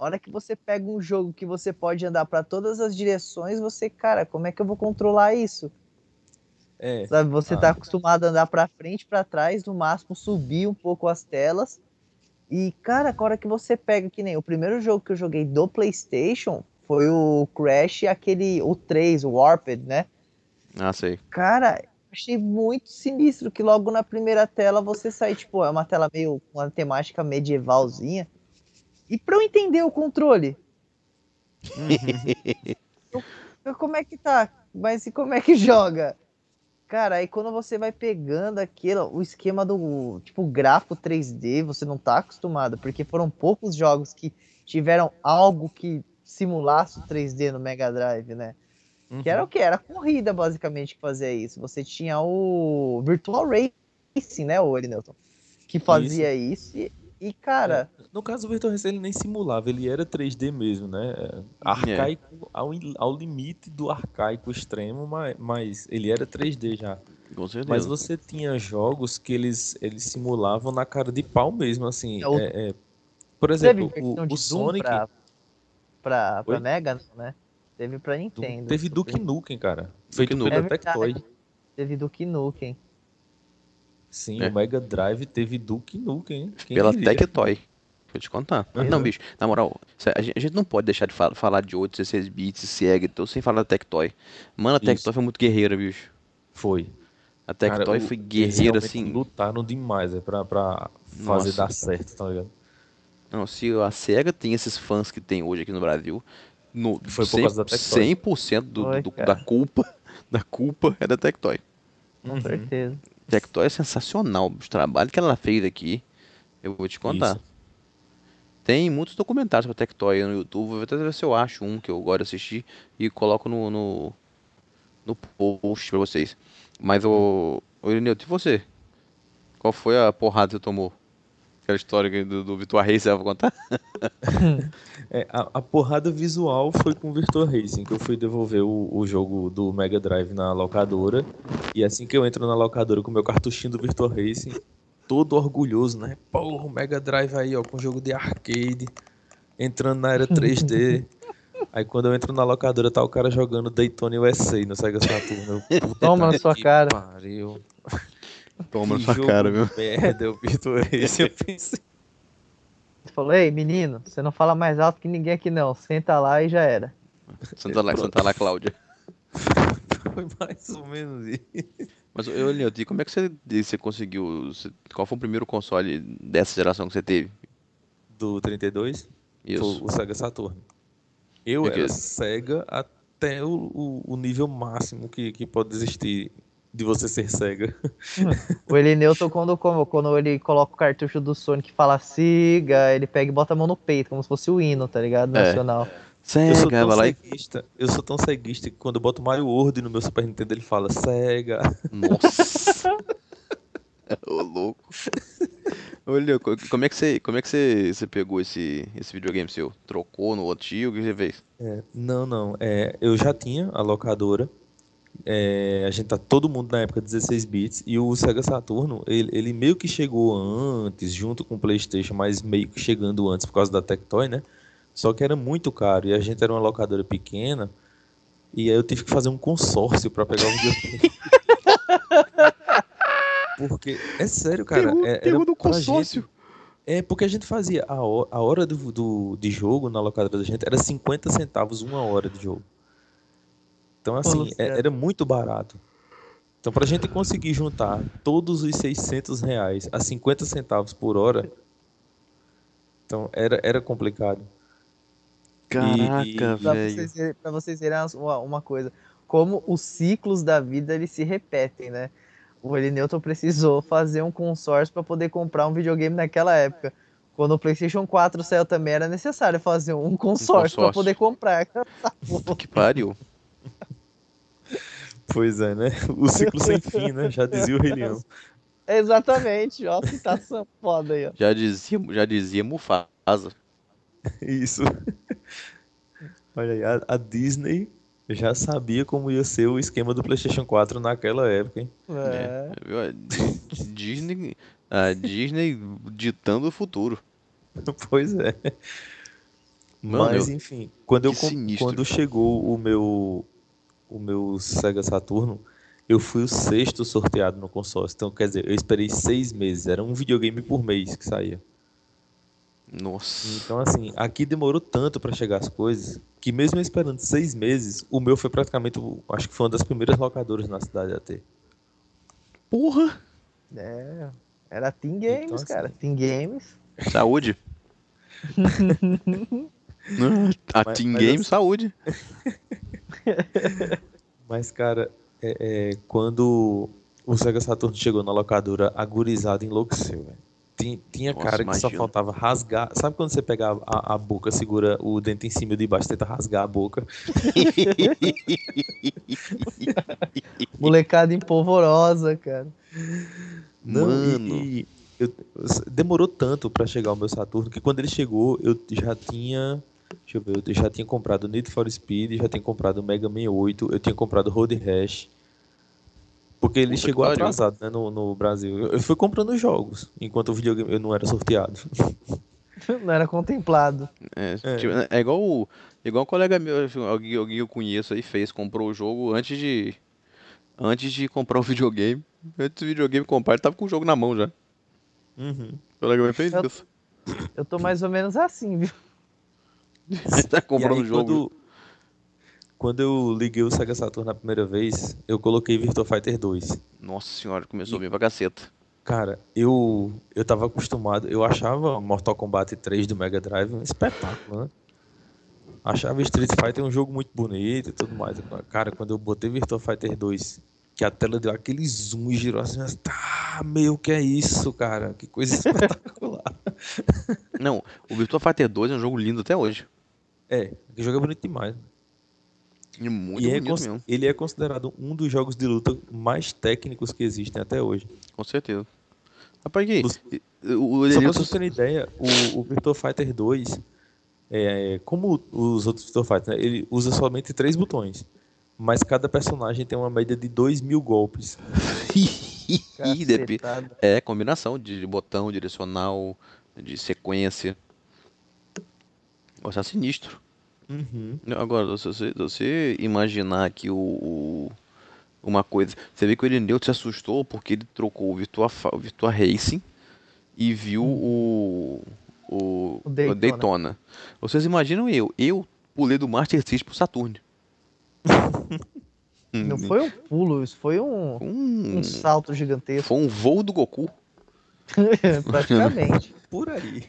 A hora que você pega um jogo que você pode andar pra todas as direções, você, cara, como é que eu vou controlar isso? É, Sabe, você Ah. tá acostumado a andar pra frente, pra trás, no máximo subir um pouco as telas. E, cara, a hora que você pega, que nem o primeiro jogo que eu joguei do PlayStation foi o Crash, aquele, o 3, o Warped, né? Ah, sei. Cara, achei muito sinistro que logo na primeira tela você sai, tipo, é uma tela meio com uma temática medievalzinha. E pra eu entender o controle, eu, como é que tá? Mas e como é que joga? Cara, aí quando você vai pegando aquilo, o esquema do, tipo, gráfico 3D, você não tá acostumado, porque foram poucos jogos que tiveram algo que simulasse o 3D no Mega Drive, né? uhum. Que era o que? Era corrida, basicamente, que fazia isso. Você tinha o Virtual Racing, né, o Newton? Que fazia isso. E, e, cara, No caso, o Virtual Racing ele nem simulava, ele era 3D mesmo, né? Arcaico ao, in- ao limite do arcaico extremo, mas, mas ele era 3D já. Com certeza. Mas você tinha jogos que eles, eles simulavam na cara de pau mesmo, assim. É, o- é- é, por exemplo, o, de o Sonic pra, pra, pra? Mega, não, né? Teve pra Nintendo. teve Duke Nukem, cara. Feito Nukem. pela É verdade. Tectoy. Teve Duke Nukem. Sim, É. o Mega Drive teve Duke Nukem. hein? Quem Pela diria? Tectoy. Vou te contar. Uhum. Não, bicho, na moral, a gente, não pode deixar de fa- falar de 8, 16 bits, Sega, então, sem falar da Tectoy. Mano, a Isso. Tectoy foi muito guerreira, bicho. Foi. A Tectoy foi guerreira, assim. Lutaram demais é, pra, pra fazer Nossa. dar certo, tá ligado? Não, se a SEGA tem esses fãs que tem hoje aqui no Brasil, no, Foi por causa da Tectoy. 100% do, cara. da culpa da culpa é da Tectoy. Com Uhum. certeza. Tectoy é sensacional, o trabalho que ela fez aqui, eu vou te contar. Isso. Tem muitos documentários pra Tectoy no YouTube, vou até ver se eu acho um que eu gosto de assistir e coloco no, no, no post pra vocês. Mas o, o Irineuto, e você? Qual foi a porrada que você tomou? Aquela história do, do Virtua Race, você vai contar? É, a, a porrada visual foi com o Virtua Racing, que eu fui devolver o, o jogo do Mega Drive na locadora. E assim que eu entro na locadora com o meu cartuchinho do Virtua Racing, todo orgulhoso, né? Porra, o Mega Drive aí, ó, com jogo de arcade, entrando na era 3D. Aí quando eu entro na locadora, tá o cara jogando Daytona USA no Sega Saturn. Puta Toma na sua cara. Pariu. Toma Que na sua cara, viu? Merda, o Virtua Racing. Eu pensei, Você falou, ei, menino, você não fala mais alto que ninguém aqui não. Senta lá e já era. Senta lá, senta lá, Cláudia. foi mais ou menos isso. Mas, e como é que você, você conseguiu, você- qual foi o primeiro console dessa geração que você teve? Do 32? Isso. Foi o Sega Saturn. Eu que- era Sega até o, o, o nível máximo que, que pode existir de você ser Sega. O Elineuton, quando, como- quando ele coloca o cartucho do Sonic e fala siga, ele pega e bota a mão no peito, como se fosse o hino, tá ligado? É. Nacional. Eu sou tão vai lá ceguista, eu sou tão ceguista que quando eu boto Mario World no meu Super Nintendo ele fala Sega. Nossa! Ô, louco. Olha, co- como é que você, como é que você, você pegou esse, esse videogame seu? Trocou no antigo? O que você fez? É, não, não. É, eu já tinha a locadora. É, a gente tá todo mundo na época 16 bits e o Sega Saturno, ele, ele meio que chegou antes, junto com o PlayStation, mas meio que chegando antes por causa da Tectoy, né? Só que era muito caro e a gente era uma locadora pequena e aí eu tive que fazer um consórcio para pegar o videogame. Porque, é sério, cara. Pegou- é- pegou pra consórcio. gente- é porque a gente fazia a hora, a hora do, do- de jogo na locadora da gente era 50 centavos uma hora de jogo. Então, assim, é- Luciano. era muito barato. Então, pra gente conseguir juntar todos os 600 reais a 50 centavos por hora, então era, era complicado. Caraca, velho. pra vocês verem uma, uma coisa, como os ciclos da vida eles se repetem, né? O Elineuton precisou fazer um consórcio para poder comprar um videogame naquela época. Quando o PlayStation 4 saiu também era necessário fazer um consórcio para consórcio. poder comprar. Que pariu. Pois é, né? O ciclo sem fim, né? Já dizia o Rei Leão. Exatamente, ó, citação foda aí, ó. Já dizia, já dizia Mufasa. Isso. Olha aí, a, a Disney já sabia como ia ser o esquema do PlayStation 4 naquela época, hein? É. A Disney, a Disney ditando o futuro. Pois é. Mano, Mas enfim, quando eu sinistro. quando chegou o meu o meu Sega Saturno, eu fui o sexto sorteado no consórcio. Então, quer dizer, eu esperei seis meses. Era um videogame por mês que saía. Nossa. Então, assim, aqui demorou tanto pra chegar as coisas que mesmo esperando seis meses, o meu foi praticamente, acho que foi uma das primeiras locadoras na cidade a ter. Porra! É, Era Team Games, Então, assim, cara. Team Games. Saúde. a Mas- Team mas Game, assim- saúde. Mas, cara, é, é, quando o Sega Saturn chegou na locadora, a gurizada enlouqueceu, velho. Tinha, tinha Nossa, cara que só imagino. faltava rasgar. Sabe quando você pega a, a boca, segura o dente em cima e de baixo, tenta rasgar a boca? Molecada empolvorosa, cara. Não, Mano. e eu- demorou tanto pra chegar o meu Saturno que quando ele chegou, eu já tinha. Deixa eu ver, eu já tinha comprado Need for Speed, já tinha comprado Mega Man 8, eu tinha comprado Road Rash. Porque ele Puta chegou atrasado, né, no, no Brasil. Eu, eu fui comprando jogos, enquanto o videogame eu não era sorteado. Não era contemplado. É, É. tipo, é igual, o- igual um colega meu, alguém, alguém que eu conheço aí fez, comprou o jogo antes de antes de comprar o videogame. Antes do videogame comprar, ele tava com o jogo na mão já. Uhum. O fez Eu- isso. Eu tô mais ou menos assim, viu? Você tá E comprando o jogo. Quando, quando eu liguei o Sega Saturn na primeira vez, eu coloquei Virtua Fighter 2. Nossa senhora, começou bem pra caceta. Cara, eu eu tava acostumado, eu achava Mortal Kombat 3 do Mega Drive um espetáculo, né? Achava Street Fighter um jogo muito bonito e tudo mais. Cara, quando eu botei Virtua Fighter 2, que a tela deu aquele zoom e girou assim, mas, tá, meu, que é isso, cara? Que coisa espetacular. Não, o Virtua Fighter 2 é um jogo lindo até hoje. é, que jogo é bonito demais. E muito E é mesmo, ele é considerado um dos jogos de luta mais técnicos que existem até hoje. com certeza. Rapaz, que o, o Só pra ter uma ideia, o, o Virtua Fighter 2, é, como os outros Virtua Fighter, né, ele usa somente três botões. Mas cada personagem tem uma média de 2 mil golpes. É, combinação de botão, direcional, de sequência. Nossa, é sinistro. Uhum. Agora, se você, se você imaginar aqui o, o- uma coisa, você vê que o Irineu se assustou porque ele trocou o Virtua, o Virtua Racing e viu o, o, O o Daytona. Daytona. Vocês imaginam eu? Eu pulei do Master System pro Saturn. Não foi um pulo, isso foi um, Um, um salto gigantesco, foi um voo do Goku. praticamente. Por aí.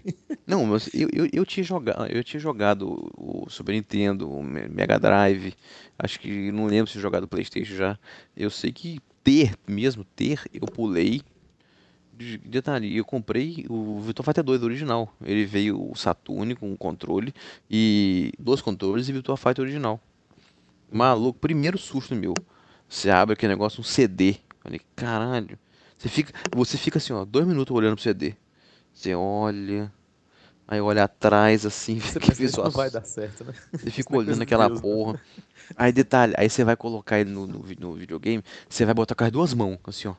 Não, mas eu, eu, eu tinha jogado, eu tinha jogado o Super Nintendo, o Me- Mega Drive, acho que não lembro se eu jogado o PlayStation já. Eu sei que ter mesmo, ter, eu pulei. De- Detalhe, eu comprei o Virtua Fighter 2 original. Ele veio o Saturn com o controle e dois controles e Virtua Fighter original. Maluco, primeiro susto meu. Você abre aquele negócio, um CD. Falei, caralho. Você fica, você fica assim, ó, dois minutos olhando pro CD. Você olha, aí olha atrás assim, Você que que visual. não vai dar certo, né? Você fica olhando de aquela Deus, né? porra. Aí detalhe, aí você vai colocar ele no, no, no videogame, você vai botar com as duas mãos, assim, ó.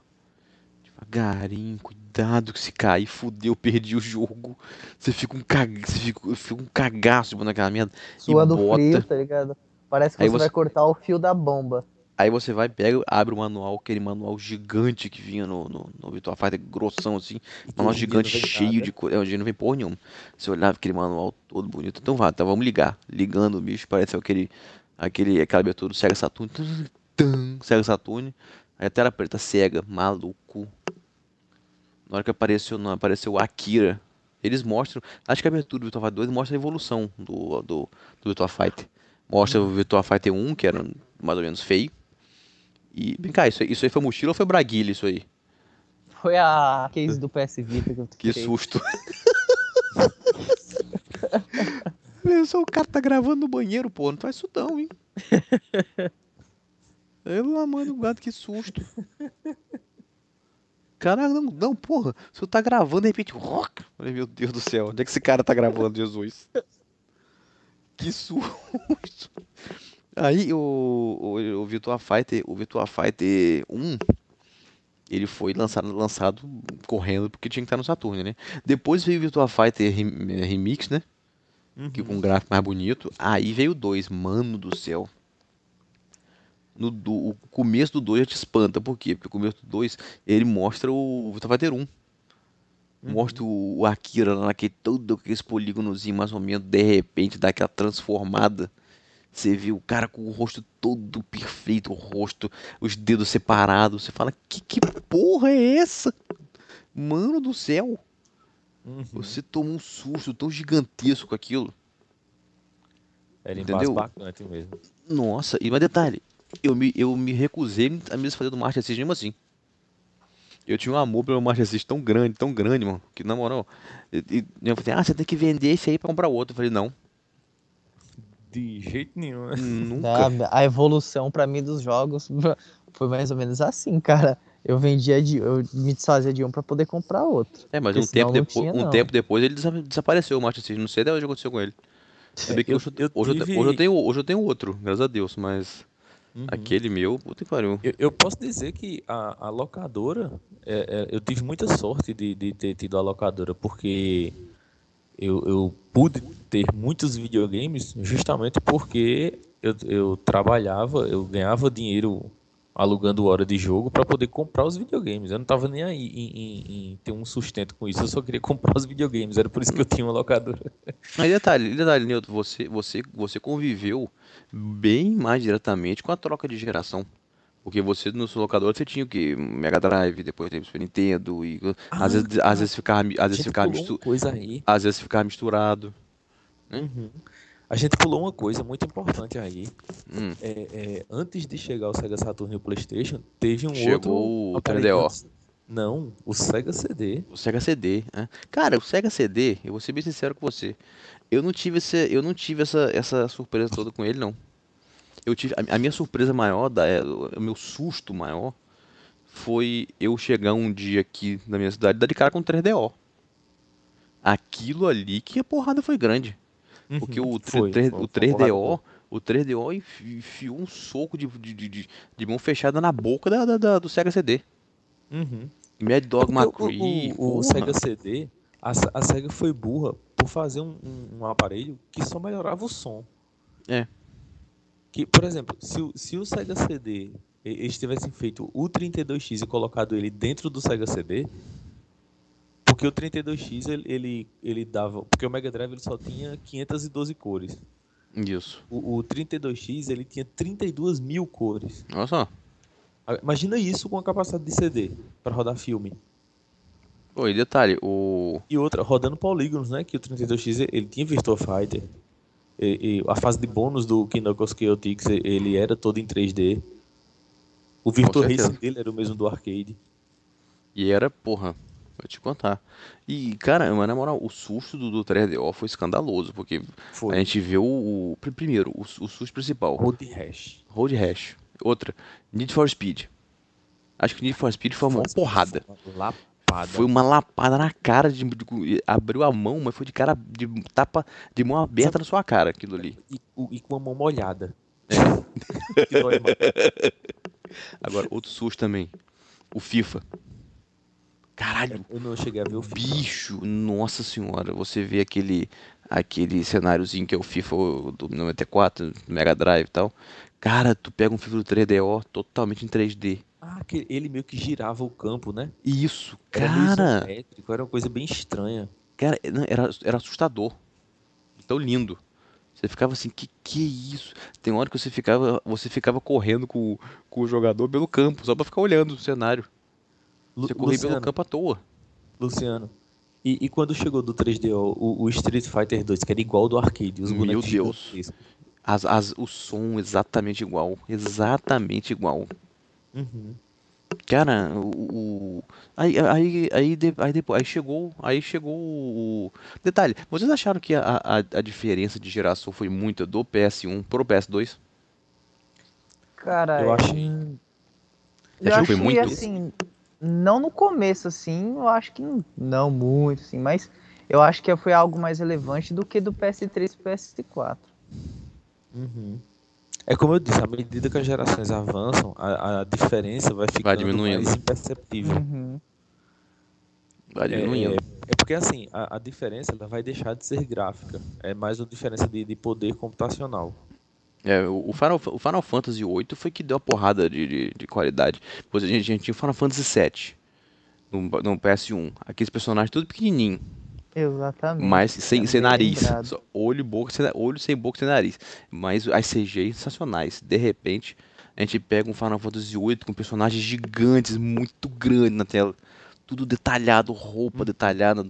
Devagarinho, cuidado que se cair, fudeu, perdi o jogo. Você fica um cag... você fica, fica um cagaço botando aquela merda. Suando bota. frio, tá ligado? Parece que você, você- vai cortar o fio da bomba. Aí você vai, pega, abre o manual, aquele manual gigante que vinha no, no, no Virtua Fighter, grossão assim. Manual gigante, cheio nada. de coisa. É, hoje dia não vem porra nenhuma. Você olhava aquele manual todo bonito. Então vá, tá, vamos ligar. Ligando o bicho, parece aquele, aquele, aquela abertura do Sega Saturn. Tum, tum, Sega Saturn. Aí a tela preta cega, maluco. Na hora que apareceu, não, apareceu Akira. Eles mostram, acho que a abertura do Virtua Fighter 2 mostra a evolução do, do, do Virtua Fighter. Mostra o Virtua Fighter 1, que era mais ou menos feio. E, vem cá, isso, aí- isso aí foi mochila ou foi braguilha isso aí? Foi a case do PS Vita que eu Que fiquei. susto. Pensou, o cara tá gravando no banheiro, pô. Não faz isso não, hein? Pelo amor do gato, que susto. Caralho, não, não, porra. Se eu tá gravando, de repente. rock. Falei, meu Deus do céu, onde é que esse cara tá gravando, Jesus? Que susto. Aí o, o, o Virtua Fighter, o Virtua Fighter 1, ele foi lançado, lançado correndo porque tinha que estar no Saturn, né? Depois veio o Virtua Fighter Rem- Remix, né? Que com um gráfico mais bonito. Aí veio o 2, mano do céu. No, do, o começo do 2 já te espanta, por quê? Porque o começo do 2 ele mostra o Virtua Fighter 1. Mostra o, Akira lá naquele todo aquele polígonozinho mais ou menos, de repente dá aquela transformada. Você vê o cara com o rosto todo perfeito, o rosto, os dedos separados. Você fala, que, que porra é essa? Mano do céu! Uhum. Você tomou um susto tão gigantesco com aquilo. Era Entendeu? mesmo. Nossa, e mais detalhe, eu me, eu me recusei a me desfazer do Master System mesmo assim. Eu tinha um amor pelo Master System tão grande, tão grande, mano, que na moral, e, e eu falei, ah, você tem que vender esse aí pra comprar outro. Eu falei, não, De jeito nenhum. né? nunca. A, a evolução pra mim dos jogos foi mais ou menos assim, cara. Eu vendia de. Eu me desfazia de um pra poder comprar outro. É, mas um tempo, depois, tinha, um tempo depois ele desa- desapareceu o Master System. Não sei até hoje o que aconteceu com ele. Eu- hoje, eu hoje, eu, te- tive- hoje eu tenho, hoje eu tenho outro, graças a Deus, mas Uhum. aquele meu, puta que pariu. Eu, eu posso dizer que a, a locadora, é, é, eu tive muita sorte de, de ter tido a locadora, porque eu, eu pude ter muitos videogames justamente porque eu, eu trabalhava, eu ganhava dinheiro alugando hora de jogo para poder comprar os videogames. Eu não tava nem aí em, em- em ter um sustento com isso, eu só queria comprar os videogames, era por isso que eu tinha uma locadora. Mas detalhe, detalhe, Nilton, você, você, você conviveu bem mais diretamente com a troca de geração. Porque você no seu locador você tinha o quê? Mega Drive, depois teve Super Nintendo e Ah, às vezes, às vezes ficava, às vezes ficava, pulou mistu, uma coisa aí. às vezes ficava misturado. Uhum. A gente pulou uma coisa muito importante aí. Hum. É, é, antes de chegar o Sega Saturn e o PlayStation, teve um Chegou outro. o aparelho 3DO. antes. Não, o Sega CD. O Sega CD, né? Cara, o Sega CD, eu vou ser bem sincero com você. Eu não tive esse, eu não tive essa, essa surpresa toda com ele, não. Eu tive a, a minha surpresa maior, da, é, o o meu susto maior foi eu chegar um dia aqui na minha cidade e dar de cara com o 3DO. Aquilo ali que a porrada foi grande. Porque o, Uhum. Foi, tre- foi, o foi uma porrada 3DO, boa. o 3DO enfi- enfiou um soco de, de, de, de- mão fechada na boca da, da- da- do Sega CD. Uhum. Mad Dog McCree. o, o, o. Sega CD, a, a Sega foi burra por fazer um, um- um aparelho que só melhorava o som. É. Que, por exemplo, se, o- se o Sega CD eles tivessem feito o 32X e colocado ele dentro do Sega CD, porque o 32X ele, ele, ele dava. Porque o Mega Drive ele só tinha 512 cores. Isso. O, o 32X ele tinha 32 mil cores. Olha só. Imagina isso com a capacidade de CD para rodar filme. E detalhe, o. E outra, rodando polígonos, né? Que o 32X ele tinha Virtua Fighter. E, e a fase de bônus do Knuckles Chaotix ele era todo em 3D. O Virtua. Racing dele era o mesmo do arcade. E era, porra, vou te contar. E, cara, mas na moral, o susto do, do 3DO foi escandaloso, porque Foi. a gente vê o. o- pr- primeiro, o, o susto principal, Road Rash. Road Rash. Outra, Need for Speed. Acho que Need for Speed foi uma porrada. Lapada. Foi uma lapada na cara, de, de- abriu a mão, mas foi de cara, de tapa, de mão aberta na sua cara, aquilo ali. E, e com a mão molhada. É. Agora, outro susto também, o FIFA. Caralho, Eu não cheguei a ver o FIFA. Bicho, nossa senhora, você vê aquele aquele cenáriozinho que é o FIFA do 94, do Mega Drive e tal. Cara, tu pega um FIFA do 3DO totalmente em 3D. Ah, que ele meio que girava o campo, né? Isso, Era cara, isométrico, era uma coisa bem estranha. cara, não, era, era assustador. Tão lindo. Você ficava assim, que que é isso? Tem hora que você ficava, você ficava correndo com, com o jogador pelo campo, só pra ficar olhando o cenário. Lu- Você corria pelo campo à toa. Luciano. E, e quando chegou do 3DO, o, o Street Fighter 2, que era igual ao do arcade, os Meu bonecos Deus. As, as, o som exatamente igual. Exatamente igual. Uhum. Cara, o, o- aí, aí, aí, de- aí depois, aí chegou, aí chegou o detalhe. Vocês acharam que a, a, a diferença de geração foi muita do PS1 pro PS2? Cara, Eu acho. eu foi muito? assim, não no começo, assim, eu acho que não, não muito, assim, mas eu acho que foi algo mais relevante do que do PS3 pro PS4. Uhum. É como eu disse, à medida que as gerações avançam, a, a diferença vai ficando diminuindo. mais imperceptível. Uhum. Vai diminuindo. É, é porque assim, a, a diferença ela vai deixar de ser gráfica. É mais uma diferença de, de poder computacional. É, o Final, o Final Fantasy VIII foi que deu a porrada de, de, de qualidade. Pois a gente, a gente tinha o Final Fantasy VII no, no PS1. Aqueles personagens tudo pequenininho, Exatamente. mas sem, sem nariz. Só olho, boca, sem, olho sem boca, sem nariz. Mas as CGs sensacionais. De repente, a gente pega um Final Fantasy VIII com personagens gigantes, muito grandes na tela. Tudo detalhado, roupa detalhada.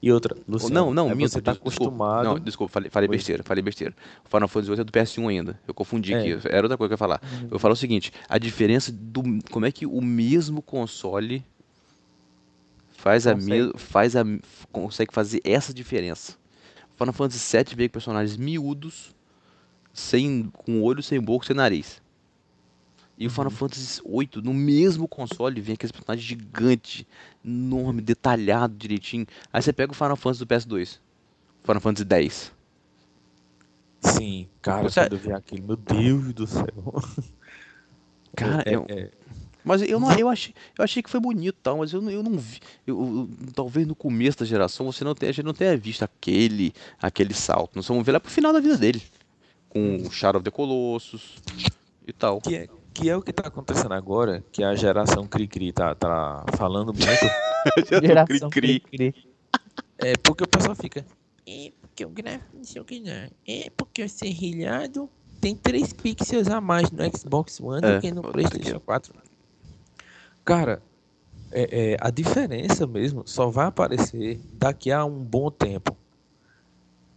E outra, Luciano, não, não, é minto, você tá desculpa. acostumado. Não, desculpa, falei, falei besteira, falei besteira. O Final Fantasy VIII é do PS1 ainda. Eu confundi É. aqui, era outra coisa que eu ia falar. Eu falo o seguinte, a diferença do como é que o mesmo console faz a Consegue. mesma faz a consegue fazer essa diferença. O Final Fantasy VII veio com personagens miúdos, sem com olho, sem boca, sem nariz. E o Uhum. Final Fantasy VIII, no mesmo console, vem aqueles personagens gigantes, enorme, detalhado direitinho. Aí você pega o Final Fantasy do PS2. Final Fantasy X. Sim, cara, Você- quando eu vi aquilo, meu Deus do céu. Cara, É- eu- é- Mas eu não, eu achei, eu achei que foi bonito, e tal, mas eu não, eu não vi. eu- eu- talvez no começo da geração você não tenha, a gente não tenha visto aquele, aquele salto. Nós vamos ver lá pro final da vida dele, com o Shadow of the Colossus e tal. que, é, que é o que tá acontecendo agora, que a geração Cri-Cri tá, tá falando muito. Geração Cri-cri. É porque o pessoal fica. É porque o gráfico não sei o que não. É porque o serrilhado tem 3 pixels a mais no Xbox One É, do que no PlayStation 4. Cara, é, é, a diferença mesmo só vai aparecer daqui a um bom tempo.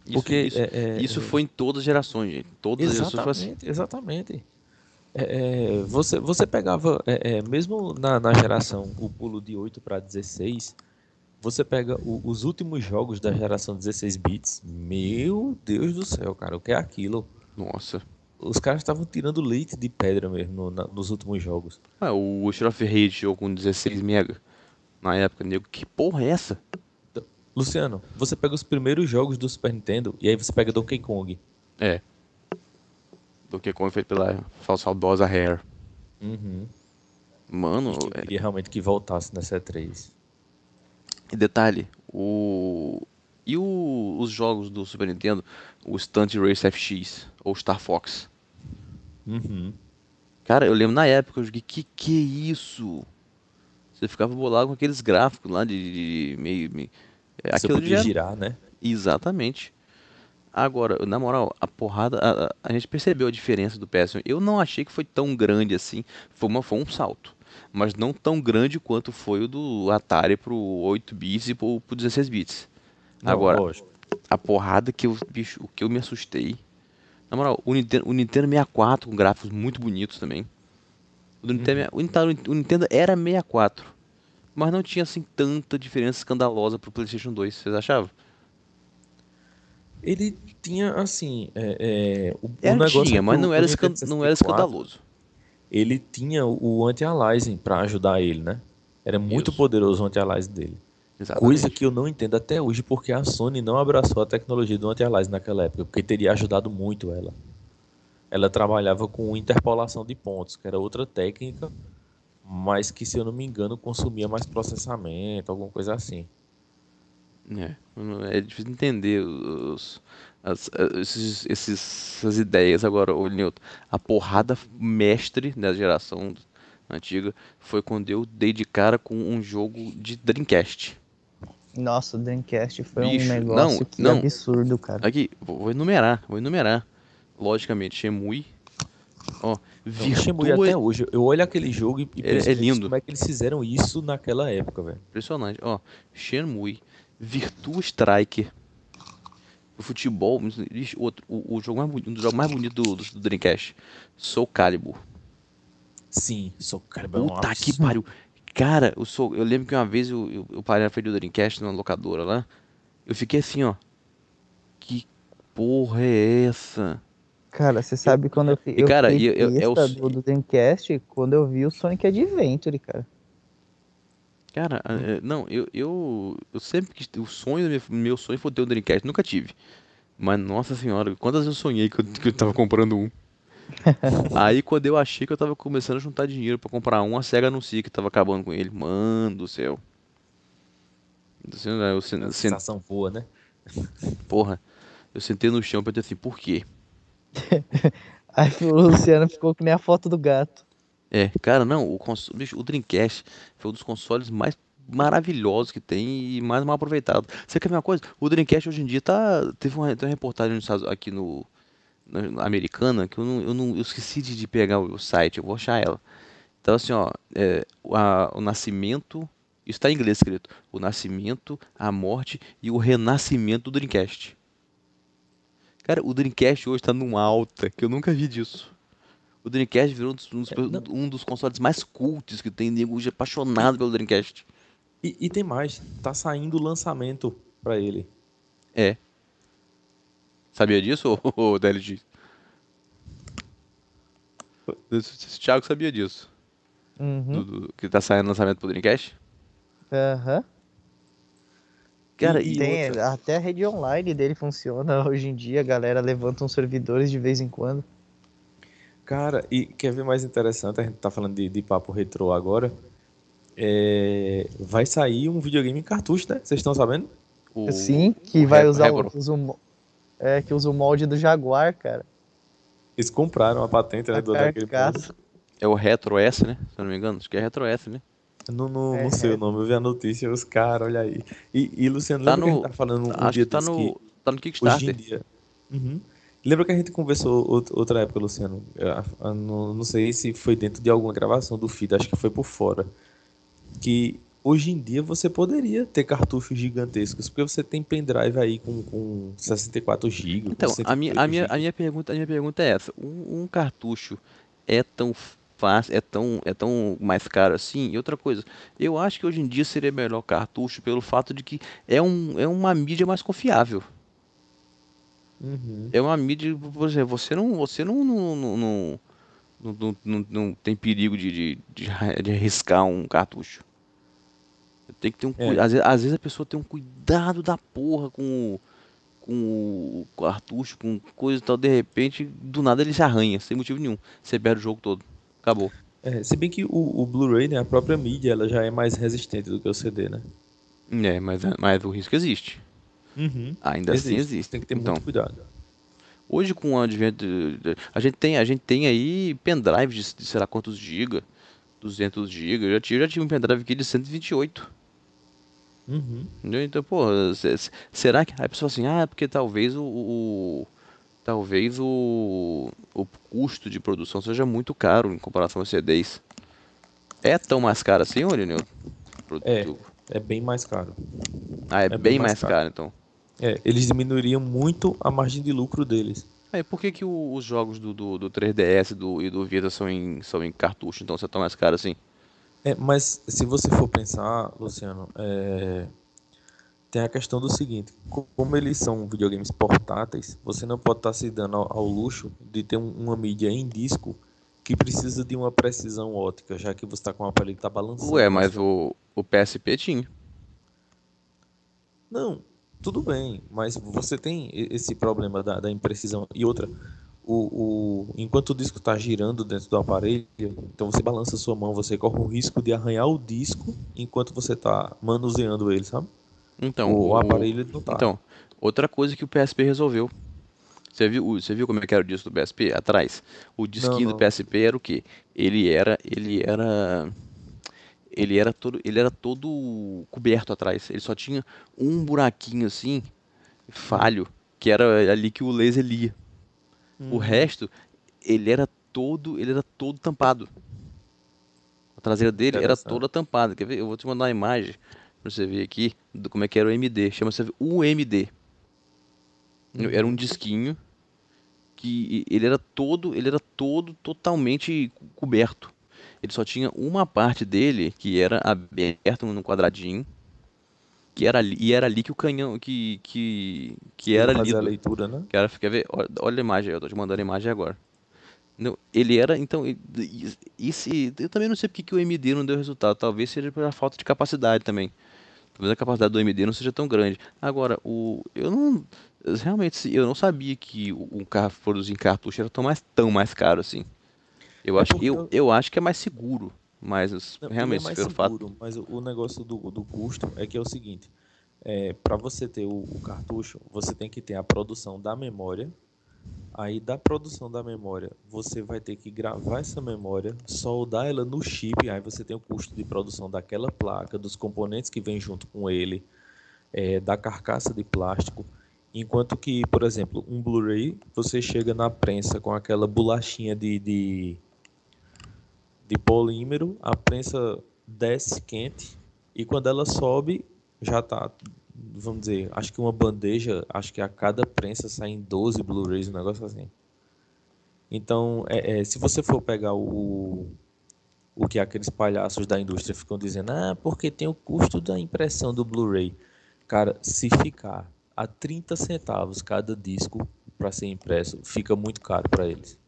Isso, Porque isso, é, é, isso é, foi em todas as gerações, gente. Todas as gerações foi assim. Exatamente, exatamente. É, é, você, você pegava, é, é, mesmo na, na geração, o pulo de 8 para 16, você pega o- os últimos jogos da geração 16 bits, meu Deus do céu, cara, o que é aquilo? Nossa. Os caras estavam tirando leite de pedra mesmo no- na- nos últimos jogos. Ah, o of Rage chegou com 16 mega. Na época, nego, que porra é essa? Luciano, você pega os primeiros jogos do Super Nintendo e aí você pega Donkey Kong. É. Donkey Kong foi pela saudosa Rare. Uhum. Mano, Eu é, queria realmente que voltasse nessa E3. E detalhe, o. E o- os jogos do Super Nintendo, o Stunt Race FX ou Star Fox? Uhum. Cara, eu lembro na época, eu joguei, que que é isso? Você ficava bolado com aqueles gráficos lá de, de meio, meio- é, Você aquilo podia já- girar, né? Exatamente. Agora, na moral, a porrada, a, a- gente percebeu a diferença do PS1. Eu não achei que foi tão grande assim. Foi, uma, foi um salto. Mas não tão grande quanto foi o do Atari pro 8 bits e pro, pro 16 bits. Não, Agora, lógico. a porrada que eu, bicho, o que eu me assustei. Na moral, o Nintendo, o Nintendo 64 com gráficos muito bonitos também. O, do Nintendo, Nintendo, o Nintendo era 64, mas não tinha assim tanta diferença escandalosa pro PlayStation 2, vocês achavam? Ele tinha, assim, é, é, o, o Era, negócio tinha, mas não o era, não era 64, escandaloso. Ele tinha o anti-aliasing pra ajudar ele, né? Era muito Isso. poderoso o anti-aliasing dele. Exatamente. Coisa que eu não entendo até hoje, porque a Sony não abraçou a tecnologia do anti-aliasing naquela época, porque teria ajudado muito ela. Ela trabalhava com interpolação de pontos, que era outra técnica, mas que, se eu não me engano, consumia mais processamento, alguma coisa assim. É, é difícil entender os, as- esses, esses- essas ideias. Agora, ô Newton, a porrada mestre da geração antiga foi quando eu dei de cara com um jogo de Dreamcast. Nossa, o Dreamcast foi Bicho, um negócio não, que não. absurdo, cara. Aqui, vou vou enumerar, vou enumerar. Logicamente, Shemui. Ó, Virtua até hoje, eu olho aquele jogo e, e É- penso, é "Gente, lindo." como é que eles fizeram isso naquela época, velho. Impressionante. Ó, Shenmue, Virtua Striker, o futebol, outro, o, o jogo mais bonito, um dos jogos mais bonitos do, do, do Dreamcast, Soul Calibur. Sim, sou cara Puta que pariu. Cara, eu, sou, eu lembro que uma vez eu, eu, eu parei na frente do Dreamcast, numa locadora lá, eu fiquei assim, ó, que porra é essa? Cara, você sabe quando eu, eu cara, fiquei e eu- é s- do, do Dreamcast quando eu vi o Sonic Adventure, cara. Cara, é, não, eu, eu, eu sempre quis, o sonho, meu, meu sonho foi ter um Dreamcast, nunca tive. Mas, nossa senhora, quantas eu sonhei que eu, que eu tava comprando um. Aí, quando eu achei que eu tava começando a juntar dinheiro pra comprar um, a SEGA anuncia que tava acabando com ele. Mano do céu. Assim, eu, sen- A sen- sensação boa, né? porra, eu sentei no chão e pensei assim, por quê? Aí o Luciano ficou que nem a foto do gato. É, cara, não, o, bicho, o Dreamcast foi um dos consoles mais maravilhosos que tem e mais mal aproveitado. Você quer ver uma coisa? O Dreamcast hoje em dia tá. Teve uma, tem uma reportagem aqui no. na- na americana, que eu não, eu não. Eu esqueci de, de pegar o, site, eu vou achar ela. Então assim, ó, é, o, a- o nascimento. Isso tá em inglês escrito. O nascimento, a morte e o renascimento do Dreamcast. Cara, o Dreamcast hoje tá num alta, que eu nunca vi disso. O Dreamcast virou um dos, um dos- É, um dos consoles mais cultos que tem, nego hoje é apaixonado pelo Dreamcast. E, e tem mais, tá saindo o lançamento pra ele. É. Sabia disso, ô, ô DLG? Esse Thiago sabia disso. Uhum. do- do- que tá saindo lançamento pro Dreamcast? Aham. Cara, E- e, Tem, outra? até a rede online dele funciona hoje em dia, a galera levanta uns servidores de vez em quando. Cara, e quer ver mais interessante? A gente tá falando de, de papo retrô agora. É, vai sair um videogame em cartucho, né? Vocês estão sabendo? o, Sim, que o vai usar o, usa o é, que usa o molde do Jaguar, cara. Eles compraram a patente né, A do, daquele. É o Retro S, né? Se eu não me engano. Acho que é Retro S, né? Não, não, É, não sei é. o nome, eu vi a notícia, os caras, olha aí. E, e Luciano, Tá lembra que a no- gente tá falando um Acho dia que tá no, que tá no hoje em Kickstarter. dia... Uhum. Lembra que a gente conversou out- outra época, Luciano? Ah, ah, Não, não sei se foi dentro de alguma gravação do feed, acho que foi por fora. Que hoje em dia você poderia ter cartuchos gigantescos, porque você tem pendrive aí com, com 64 GB. Então, a minha, a, minha, a, minha pergunta, a minha pergunta é essa. Um, um cartucho é tão fácil, é tão, é tão mais caro assim? E outra coisa, eu acho que hoje em dia seria melhor cartucho pelo fato de que é, um, é uma mídia mais confiável. Uhum. É uma mídia, por exemplo, você não, você não, não, não, não, não, não- tem perigo de, de, de, de arriscar um cartucho. Tem que ter um É. Às vezes, às vezes a pessoa tem um cuidado da porra com o, com o cartucho, com coisa e tal. De repente, do nada ele se arranha, sem motivo nenhum. Você perde o jogo todo. Acabou. É, se bem que o, o Blu-ray, né, a própria mídia, ela já é mais resistente do que o CD, né? É, mas, mas o risco existe. Uhum. Ainda assim existe. Tem que ter então, muito cuidado. Hoje com o advento a gente tem a gente tem aí pendrive de, de sei lá quantos giga, 200 giga. Eu já tive, já tive um pendrive aqui de 128. Uhum. Então, pô, se- se- será que aí a pessoa assim, ah, é porque talvez o, o- talvez o o custo de produção seja muito caro em comparação aos CDs. É tão mais caro assim, ô Lineu? É. É bem mais caro. Ah, é, bem bem mais mais caro. caro, então. É, eles diminuiriam muito a margem de lucro deles. Aí, por que que o- os jogos do, do, do 3DS do, e do Vita são em, são em cartucho, então você tá mais caro assim? É, mas se você for pensar, Luciano, é, tem a questão do seguinte: co- como eles são videogames portáteis, você não pode estar se dando ao, ao luxo de ter um- uma mídia em disco que precisa de uma precisão ótica, já que você está com o aparelho que está balançando. Ué, mas o, o PSP tinha. Não, tudo bem, mas você tem esse problema da, da imprecisão. E outra, o, o, enquanto o disco está girando dentro do aparelho, então você balança a sua mão, você corre o risco de arranhar o disco enquanto você está manuseando ele, sabe? Então, o, aparelho ele não tá. Então, outra coisa que o PSP resolveu. Você viu, o- você viu como é que era o disco do PSP atrás? O disquinho do não. PSP era o quê? Ele era, ele era ele era todo, ele era todo coberto atrás. Ele só tinha um buraquinho assim, falho, que era ali que o laser lia. O resto, ele era todo, ele era todo tampado. A traseira dele era toda tampada. Quer ver? Eu vou te mandar uma imagem pra você ver aqui do como é que era o MD. Chama-se UMD. Era um disquinho que ele era todo, ele era todo totalmente coberto. Ele só tinha uma parte dele que era aberta num quadradinho, que era ali, e era ali que o canhão que que que era fazer a leitura, né? Quero, quer ver? Olha, olha a imagem, eu tô te mandando a imagem agora. Não, ele era, então, esse, eu também não sei porque que o MD não deu resultado. Talvez seja pela falta de capacidade também. Talvez a capacidade do MD não seja tão grande. Agora, o, eu não, realmente, eu não sabia que o, o carro produzir em cartucho era tão mais, tão mais caro assim. Eu É acho, porque eu, eu- acho que é mais seguro, mas Não, realmente, é mais pelo fato, seguro, mas o, o negócio do, do custo é que é o seguinte: é, para você ter o, o cartucho, você tem que ter a produção da memória. Aí, da produção da memória, você vai ter que gravar essa memória, soldar ela no chip. Aí, você tem o custo de produção daquela placa, dos componentes que vem junto com ele, é, da carcaça de plástico. Enquanto que, por exemplo, um Blu-ray, você chega na prensa com aquela bolachinha de, de, de polímero, a prensa desce quente e quando ela sobe, já tá, vamos dizer, acho que uma bandeja, acho que a cada prensa saem 12 Blu-rays, um negócio assim. Então, é, é, se você for pegar o, o que aqueles palhaços da indústria ficam dizendo, ah, porque tem o custo da impressão do Blu-ray. Cara, se ficar a 30 centavos cada disco para ser impresso, fica muito caro para eles.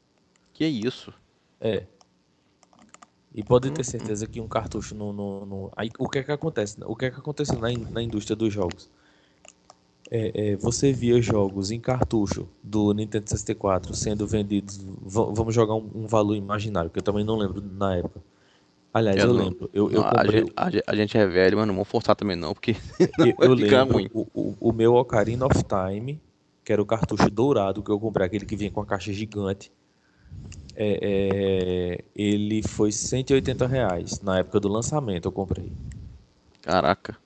que é isso? É. E pode ter certeza que um cartucho no, no, no- Aí, o que é que acontece? O que é que acontece na, in- na indústria dos jogos? É, é, você via jogos em cartucho do Nintendo 64 sendo vendidos. va- Vamos jogar um, um valor imaginário, que eu também não lembro na época. Aliás, Eu eu, não- lembro. Eu, eu Não, comprei. gente, a, gente- a gente é velho, mas não vamos forçar também não, porque Eu, eu lembro o, o, o meu Ocarina of Time, que era o cartucho dourado que eu comprei, aquele que vinha com a caixa gigante. É, é, ele foi 180 reais na época do lançamento, eu comprei. Caraca.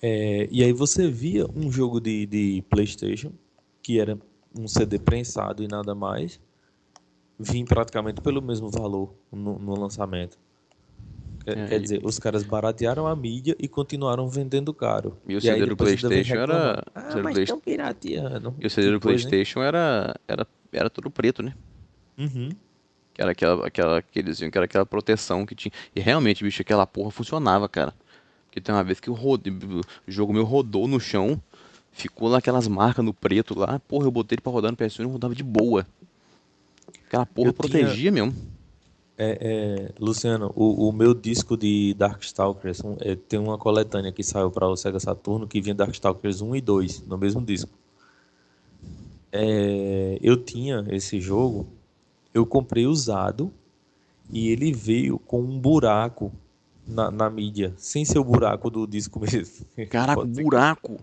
É, e aí você via um jogo de, de PlayStation, que era um CD prensado e nada mais, vim praticamente pelo mesmo valor no, no lançamento. Quer, É, quer dizer, os caras baratearam a mídia e continuaram vendendo caro. E o CD do PlayStation era- Ah, mas estão pirateando. E o CD do hein? PlayStation era, era, era todo preto, né? Uhum. Que era aquela, aquela, que eles que era aquela proteção que tinha. E realmente, bicho, aquela porra funcionava, cara. Porque tem uma vez que o, rode... o jogo meu rodou no chão, ficou lá aquelas marcas no preto lá. Porra, eu botei ele pra rodar no PS1 e rodava de boa. Aquela porra Eu tinha- protegia mesmo. É, é, Luciano, o, o meu disco de Darkstalkers é, tem uma coletânea que saiu para o Sega Saturno que vinha Darkstalkers 1 e 2 no mesmo disco. É, eu tinha esse jogo, eu comprei usado e ele veio com um buraco na, na mídia, sem ser o buraco do disco mesmo. Caraca, que buraco.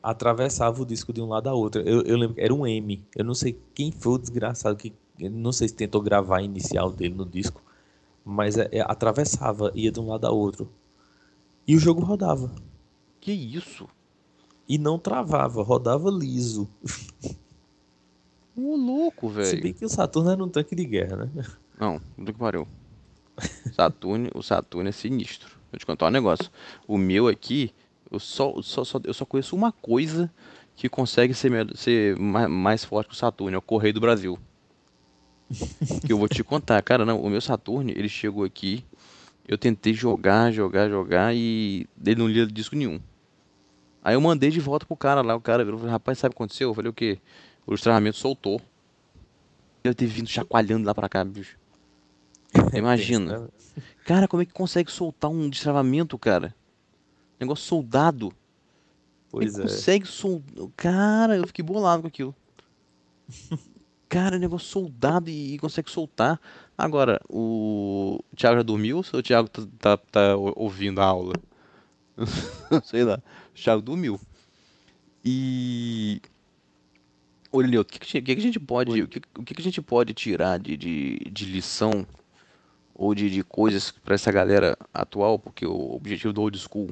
atravessava o disco de um lado a outro. Eu, eu lembro era um M. Eu não sei quem foi o desgraçado que. Não sei se tentou gravar a inicial dele no disco. Mas é- é, atravessava, ia de um lado a outro. E o jogo rodava. Que isso? E não travava, rodava liso. Ô, louco, Se velho. bem que o Saturno era um tanque de guerra, né? Não, do que pariu. Saturno, o Saturno é sinistro. Vou te contar um negócio. O meu aqui, eu só, só, só- eu só conheço uma coisa que consegue ser, ser mais, mais forte que o Saturno, é o Correio do Brasil. Que eu vou te contar, cara, não, o meu Saturno, ele chegou aqui, eu tentei jogar, jogar, jogar e ele não lia disco nenhum. Aí eu mandei de volta pro cara lá, o cara virou rapaz, sabe o que aconteceu? Eu falei, o quê? O destravamento soltou. Deve ter vindo chacoalhando lá pra cá, bicho. Imagina. Cara, como é que consegue soltar um destravamento, cara? Negócio soldado. É Pois que é. consegue soldar? Cara, eu fiquei bolado com aquilo. Cara, negócio soldado e, e consegue soltar. Agora, o Thiago já dormiu ou o Thiago tá, tá- tá ou- ouvindo a aula? Sei lá. O Thiago dormiu. E. Lelio, o que, que, a gente- o que que a gente pode, o que, o que a gente pode tirar de, de, de lição ou de, de coisas para essa galera atual, porque o objetivo do old school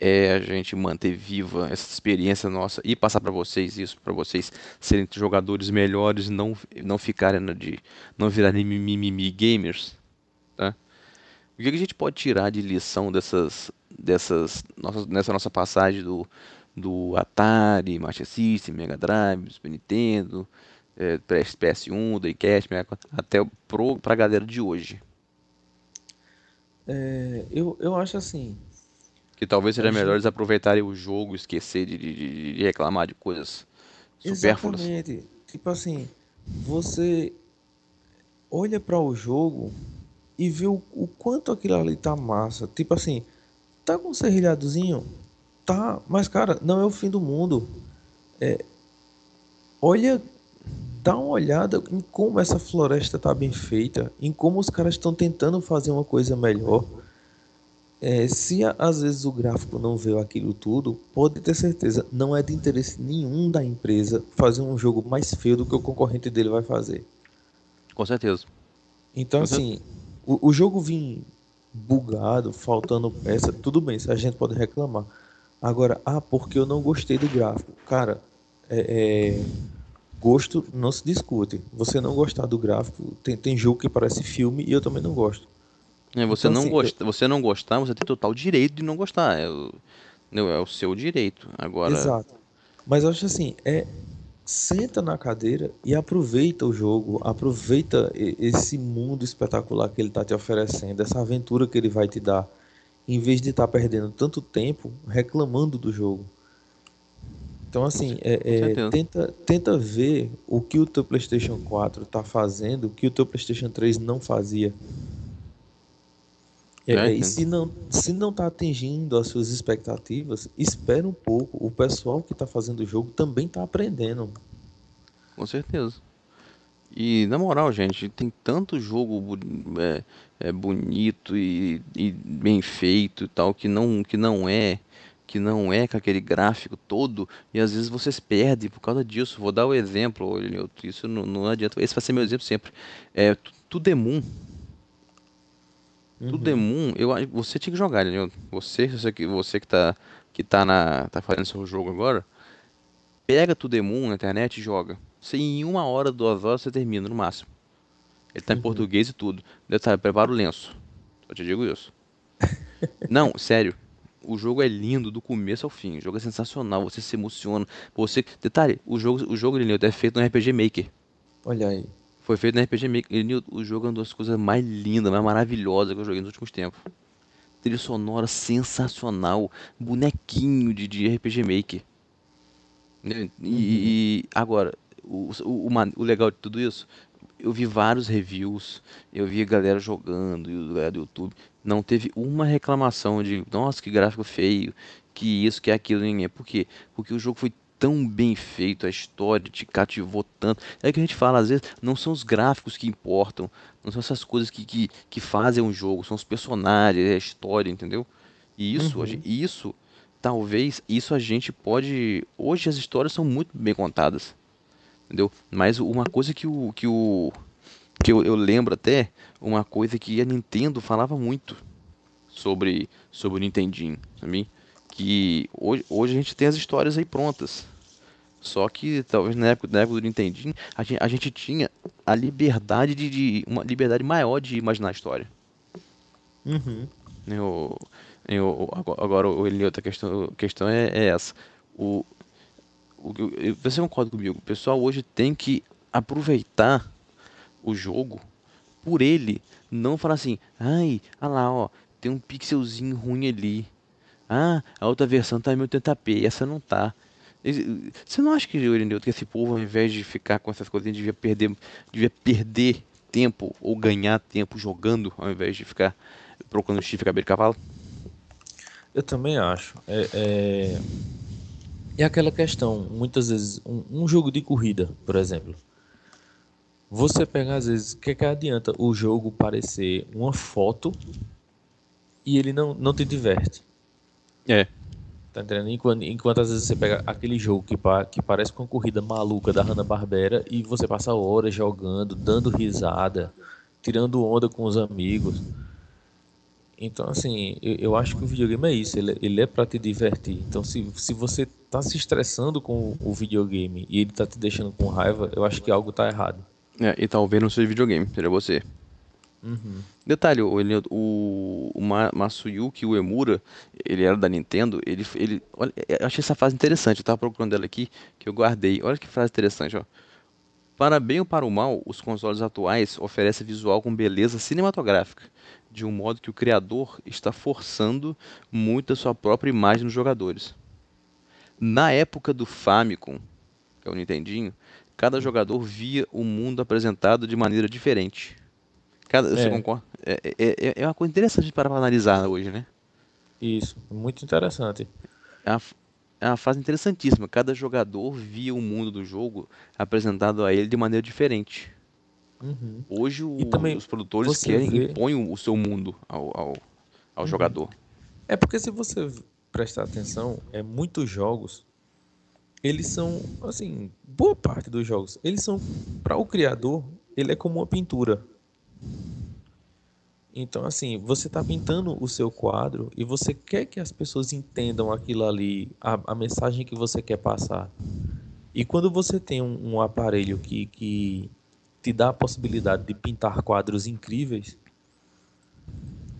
é a gente manter viva essa experiência nossa e passar para vocês isso, para vocês serem jogadores melhores, não não ficarem na de não virarem mimimi gamers, tá? O que que a gente pode tirar de lição dessas dessas nossas nessa nossa passagem do do Atari, Master System, Mega Drive, Super Nintendo, é, PS1, Dreamcast, até pro pra galera de hoje. É, eu, eu acho assim. Que talvez seja Acho- melhor eles aproveitarem o jogo, esquecer de, de- de- reclamar de coisas supérfluas. Exatamente. Tipo assim, você olha para o jogo e vê o, o quanto aquilo ali tá massa. Tipo assim, tá com um serrilhadozinho? Tá, mas cara, não é o fim do mundo. É, olha, dá uma olhada em como essa floresta tá bem feita, em como os caras estão tentando fazer uma coisa melhor. É, se a- às vezes o gráfico não vê aquilo tudo, pode ter certeza, não é de interesse nenhum da empresa fazer um jogo mais feio do que o concorrente dele vai fazer. Com certeza. Então, Com assim, o, o jogo vir bugado, faltando peça, tudo bem, a gente pode reclamar. Agora, ah, porque eu não gostei do gráfico. Cara, é, é, gosto não se discute. Você não gostar do gráfico, tem, tem jogo que parece filme e eu também não gosto. É, você, Então, não assim, gosta, você não gostar, você tem total direito de não gostar. É o, não, é o seu direito. Agora, Exato. Mas eu acho assim, é senta na cadeira e aproveita o jogo, aproveita esse mundo espetacular que ele está te oferecendo, essa aventura que ele vai te dar, em vez de estar perdendo tanto tempo reclamando do jogo. Então assim, é- é, tenta, tenta ver o que o teu PlayStation 4 está fazendo, que o teu PlayStation 3 não fazia. É, É, é, e se não, se não tá atingindo as suas expectativas, espera um pouco. O pessoal que tá fazendo o jogo também tá aprendendo. com certeza. E na moral, gente, tem tanto jogo bu- é, bonito e, e bem feito e tal que não que não é que não é com aquele gráfico todo e às vezes vocês perdem por causa disso. Vou dar o exemplo, Elinilton, isso não, não adianta. Esse vai ser meu exemplo sempre. É Tu- Tudemun. Uhum. Tudemun, eu você tinha que jogar, Elinilton. Você, você que você que tá que tá na tá fazendo seu jogo agora, pega Tudemun na internet e joga. Você, em uma hora, duas horas, você termina no máximo. Ele tá em Uhum. português e tudo. Detalhe, prepara o lenço. Eu te digo isso. Não, sério. O jogo é lindo do começo ao fim. O jogo é sensacional. Você se emociona. Você. Detalhe, o jogo, o jogo Lineudo, é feito no RPG Maker. Olha aí. Foi feito no RPG Maker. Lineudo, o jogo é uma das coisas mais lindas, mais maravilhosas que eu joguei nos últimos tempos. Trilha sonora sensacional. Bonequinho de, de RPG Maker. Né? E, e agora, o, o, o o legal de tudo isso, eu vi vários reviews, eu vi a galera jogando, e galera do YouTube, não teve uma reclamação de, nossa, que gráfico feio, que isso, que aquilo, ninguém. Por quê? Porque o jogo foi tão bem feito, a história te cativou tanto. É que a gente fala, às vezes, não são os gráficos que importam, não são essas coisas que, que, que fazem um jogo, são os personagens, é a história, entendeu? E isso, Uhum. isso talvez isso a gente pode. Hoje as histórias são muito bem contadas, entendeu? Mas uma coisa que o que o que eu, eu lembro até uma coisa que a Nintendo falava muito sobre sobre o Nintendinho, sabe? Que hoje, hoje a gente tem as histórias aí prontas. Só que talvez na época, na época do Nintendinho a gente, a gente tinha a liberdade de, de uma liberdade maior de imaginar a história. Uhum. Eu, eu, agora, agora o Eli, outra questão, questão é, é essa. O, o, você concorda comigo? O pessoal hoje tem que aproveitar o jogo por ele. Não falar assim, ai, olha lá, ó, tem um pixelzinho ruim ali. Ah, a outra versão tá em 1080p, essa não tá. Você não acha que, Irineu, que esse povo, ao invés de ficar com essas coisinhas, devia perder, devia perder tempo ou ganhar tempo jogando, ao invés de ficar procurando chifre, cabelo de cavalo? Eu também acho. É, é... é aquela questão, muitas vezes, um, um jogo de corrida, por exemplo. Você pega, às vezes, o que, que adianta o jogo parecer uma foto e ele não, não te diverte? É. Tá entendendo? Enquanto, enquanto às vezes você pega aquele jogo que, pa- que parece com uma corrida maluca da Hanna-Barbera e você passa horas jogando, dando risada, tirando onda com os amigos. Então, assim, eu, eu acho que o videogame é isso, ele, ele é para te divertir. Então, se, se você tá se estressando com o videogame e ele tá te deixando com raiva, eu acho que algo tá errado. É, e talvez não seja videogame, seja você. Uhum. Detalhe, o, ele- o, o Ma- Masuyuki Uemura, ele era da Nintendo, ele, ele, olha, eu achei essa frase interessante, eu tava procurando ela aqui, que eu guardei. Olha que frase interessante, ó. Para bem ou para o mal, os consoles atuais oferecem visual com beleza cinematográfica, de um modo que o criador está forçando muito a sua própria imagem nos jogadores. Na época do Famicom, que é o Nintendinho, cada jogador via o mundo apresentado de maneira diferente. Cada, você É. concorda? É, é, é- é uma coisa interessante para analisar hoje, né? Isso, muito interessante. É uma, é uma fase interessantíssima. Cada jogador via o mundo do jogo apresentado a ele de maneira diferente. Uhum. Hoje o- também os produtores querem vê- impõem o, seu mundo ao, ao, ao jogador. É porque se você prestar atenção, é muitos jogos, eles são, assim, boa parte dos jogos, eles são para o criador, ele é como uma pintura. Então, assim, você está pintando o seu quadro e você quer que as pessoas entendam aquilo ali, a, a mensagem que você quer passar. E quando você tem um, um aparelho que, que te dá a possibilidade de pintar quadros incríveis,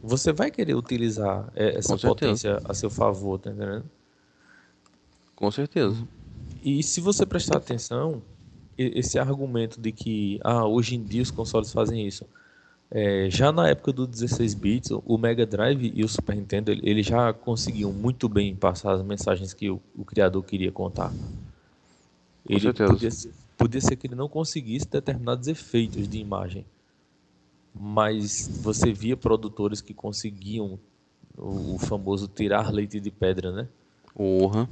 você vai querer utilizar eh, essa Com potência a seu favor, tá entendendo? Com certeza. E se você prestar atenção, esse argumento de que ah, hoje em dia os consoles fazem isso, é, já na época do 16 bits, o Mega Drive e o Super Nintendo, ele- já conseguiam muito bem passar as mensagens que o, o criador queria contar. Ele certeza. podia, podia ser que ele não conseguisse determinados efeitos de imagem, mas você via produtores que conseguiam o, o famoso tirar leite de pedra, né? Porra.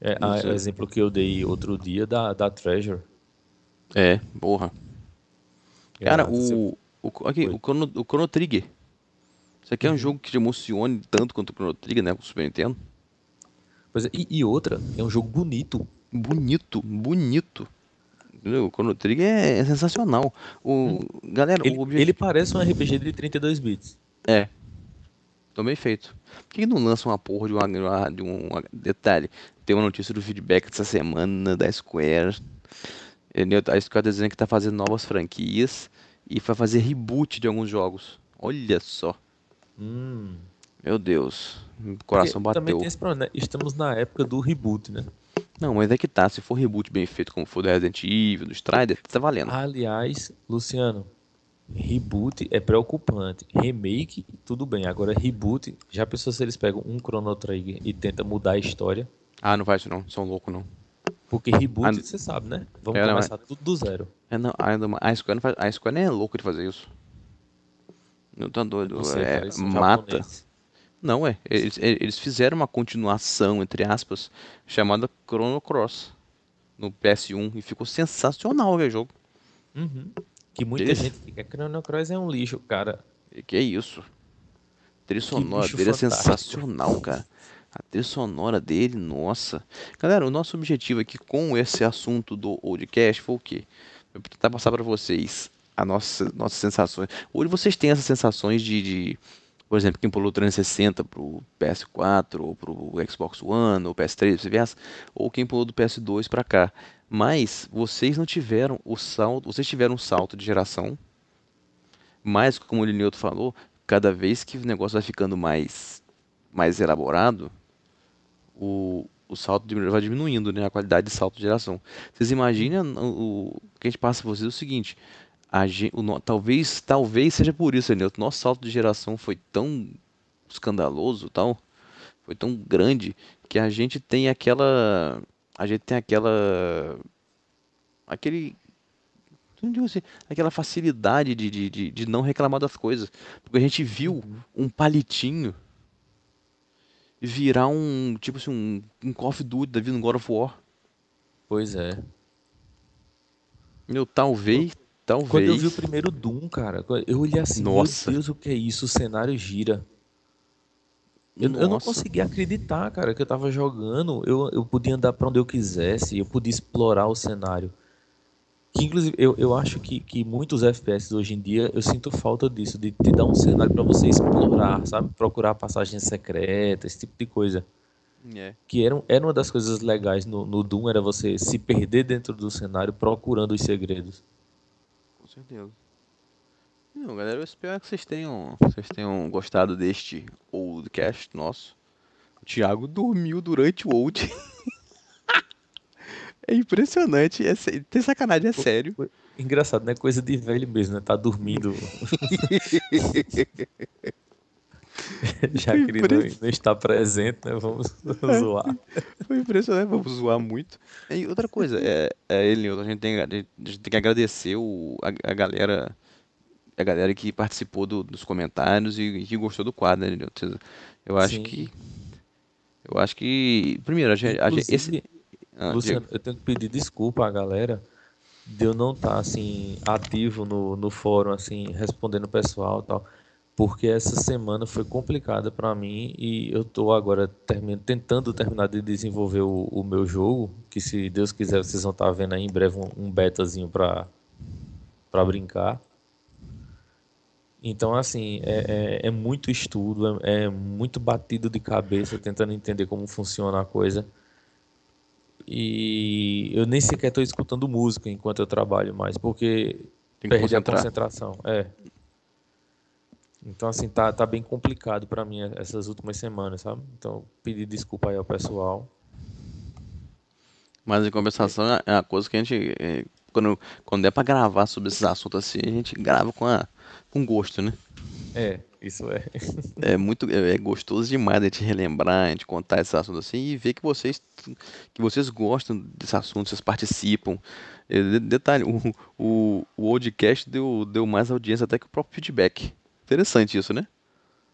É, o é- exemplo que eu dei outro dia da, da Treasure. É, porra. Cara, É, o, o, aqui, o, Chrono, o Chrono Trigger. Isso aqui é Uhum. um jogo que te emocione tanto quanto o Chrono Trigger, né? Com o Super Nintendo. Pois é, e, e outra, é um jogo bonito. Bonito, bonito. O Chrono Trigger é, é sensacional. O, Galera. Ele, o objetivo. ele parece um RPG de 32 bits. É. Tô bem feito. Por que não lança uma porra de, uma, de um detalhe? Tem uma notícia do feedback dessa semana da Square. A Square tá dizendo que tá fazendo novas franquias e vai fazer reboot de alguns jogos. Olha só. Hum. Meu Deus. O coração Porque Também bateu. tem esse problema, né? Estamos na época do reboot, né? Não, mas é que tá. Se for reboot bem feito, como foi do Resident Evil, do Strider, tá valendo. Aliás, Luciano, reboot é preocupante. Remake, tudo bem. Agora, reboot, já pensou se eles pegam um Chrono Trigger e tentam mudar a história? Ah, não faz isso não. São louco não. Porque reboot, Ah, você sabe, né? Vamos é, não, começar tudo do zero. É, não, a Square não faz, a Square nem é louco de fazer isso. Não tá doido. É, mata. japonês. Não, é. Eles, eles fizeram uma continuação, entre aspas, chamada Chrono Cross no PS1 e ficou sensacional aquele jogo. Uhum. Que muita Esse- gente fica, Chrono Cross é um lixo, cara. E que é isso? A trilha sonora dele é fantástico. sensacional, cara. A trilha sonora dele, nossa. Galera, o nosso objetivo aqui com esse assunto do podcast foi o quê? Eu vou tentar passar para vocês a nossa, nossas sensações. Hoje vocês têm essas sensações de, de, por exemplo, quem pulou 360 pro PS4 ou pro Xbox One ou PS3, vice-versa, ou quem pulou do PS2 para cá. Mas vocês não tiveram o salto, vocês tiveram um salto de geração, mas como o Lineuto falou, cada vez que o negócio vai ficando mais, mais elaborado, o, o salto diminu- vai diminuindo, né? A qualidade de salto de geração. Vocês imaginam o, o que a gente passa pra vocês é o seguinte, a gen- o no- talvez, talvez seja por isso, Lineuto, nosso salto de geração foi tão escandaloso, tal, foi tão grande que a gente tem aquela, a gente tem aquela, aquele não digo assim, aquela facilidade de, de, de, de não reclamar das coisas. Porque a gente viu um palitinho virar um, tipo assim, um, um Call of Duty da vida, um God of War. Pois é. Meu, talvez, talvez. Quando eu vi o primeiro Doom, cara, eu olhei assim, Nossa. meu Deus, o que é isso? O cenário gira. Eu, eu não conseguia acreditar, cara, que eu tava jogando. Eu, eu podia andar pra onde eu quisesse, eu podia explorar o cenário. Que inclusive eu, eu acho que, que muitos FPS hoje em dia eu sinto falta disso, de te dar um cenário para você explorar, sabe? Procurar passagens secretas, esse tipo de coisa. É. Que era, era uma das coisas legais no, no Doom, era você se perder dentro do cenário procurando os segredos. Certeza. Não, galera, eu espero que vocês tenham, vocês tenham gostado deste oldcast nosso. O Thiago dormiu durante o old. é impressionante, é, tem sacanagem, é sério. Engraçado, né? Coisa de velho mesmo, né? Tá dormindo. Já que ele não, não está presente, né? Vamos zoar. Foi impressionante, vamos zoar muito. E outra coisa, é, é ele, a gente tem, a gente tem que agradecer o, a, a galera, a galera que participou do- dos comentários e, e que gostou do quadro, né? Eu acho Sim. que, eu acho que, primeiro, a gente, a gente- esse, ah, Luciano, diga. eu tenho que pedir desculpa à galera de eu não estar assim ativo no, no fórum assim respondendo o pessoal e tal, porque essa semana foi complicada para mim e eu tô agora termi- tentando terminar de desenvolver o, o meu jogo, que se Deus quiser vocês vão estar vendo aí em breve um, um betazinho para para brincar. Então, assim, é, é, é muito estudo, é, é muito batido de cabeça tentando entender como funciona a coisa. E eu nem sequer estou escutando música enquanto eu trabalho mais, porque perdi a concentração. É. Então, assim, tá, tá bem complicado para mim essas últimas semanas, sabe? Então, pedir desculpa aí ao pessoal. Mas em compensação, é uma coisa que a gente, é, quando, quando é pra gravar sobre esses assuntos assim, a gente grava com, a, com gosto, né? É, isso é. É muito, é é gostoso demais a gente relembrar, a gente contar esses assuntos assim e ver que vocês, que vocês gostam desse assunto, vocês participam. É, de- Detalhe, o, o, o podcast deu, deu mais audiência até que o próprio feedback. Interessante isso, né?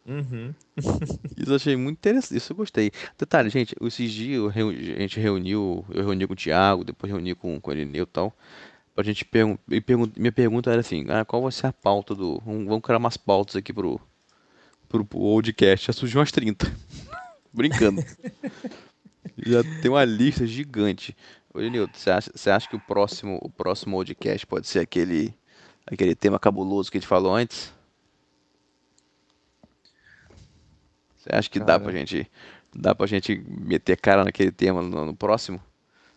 Uhum. Isso eu achei muito interessante, isso eu gostei. Detalhe, gente, esses dias a gente reuniu, eu reuni com o Thiago, depois reuni com, com o Irineu e tal, pra gente perguntar, minha pergunta era assim, ah, qual vai ser a pauta do, vamos, vamos criar umas pautas aqui pro, pro, pro podcast, já surgiu umas 30, brincando. Já tem uma lista gigante. Ô, Irineu, você acha, você acha que o próximo, o próximo podcast pode ser aquele, aquele tema cabuloso que a gente falou antes? Você acha que dá Cara. pra gente, dá pra gente meter cara naquele tema no, no próximo?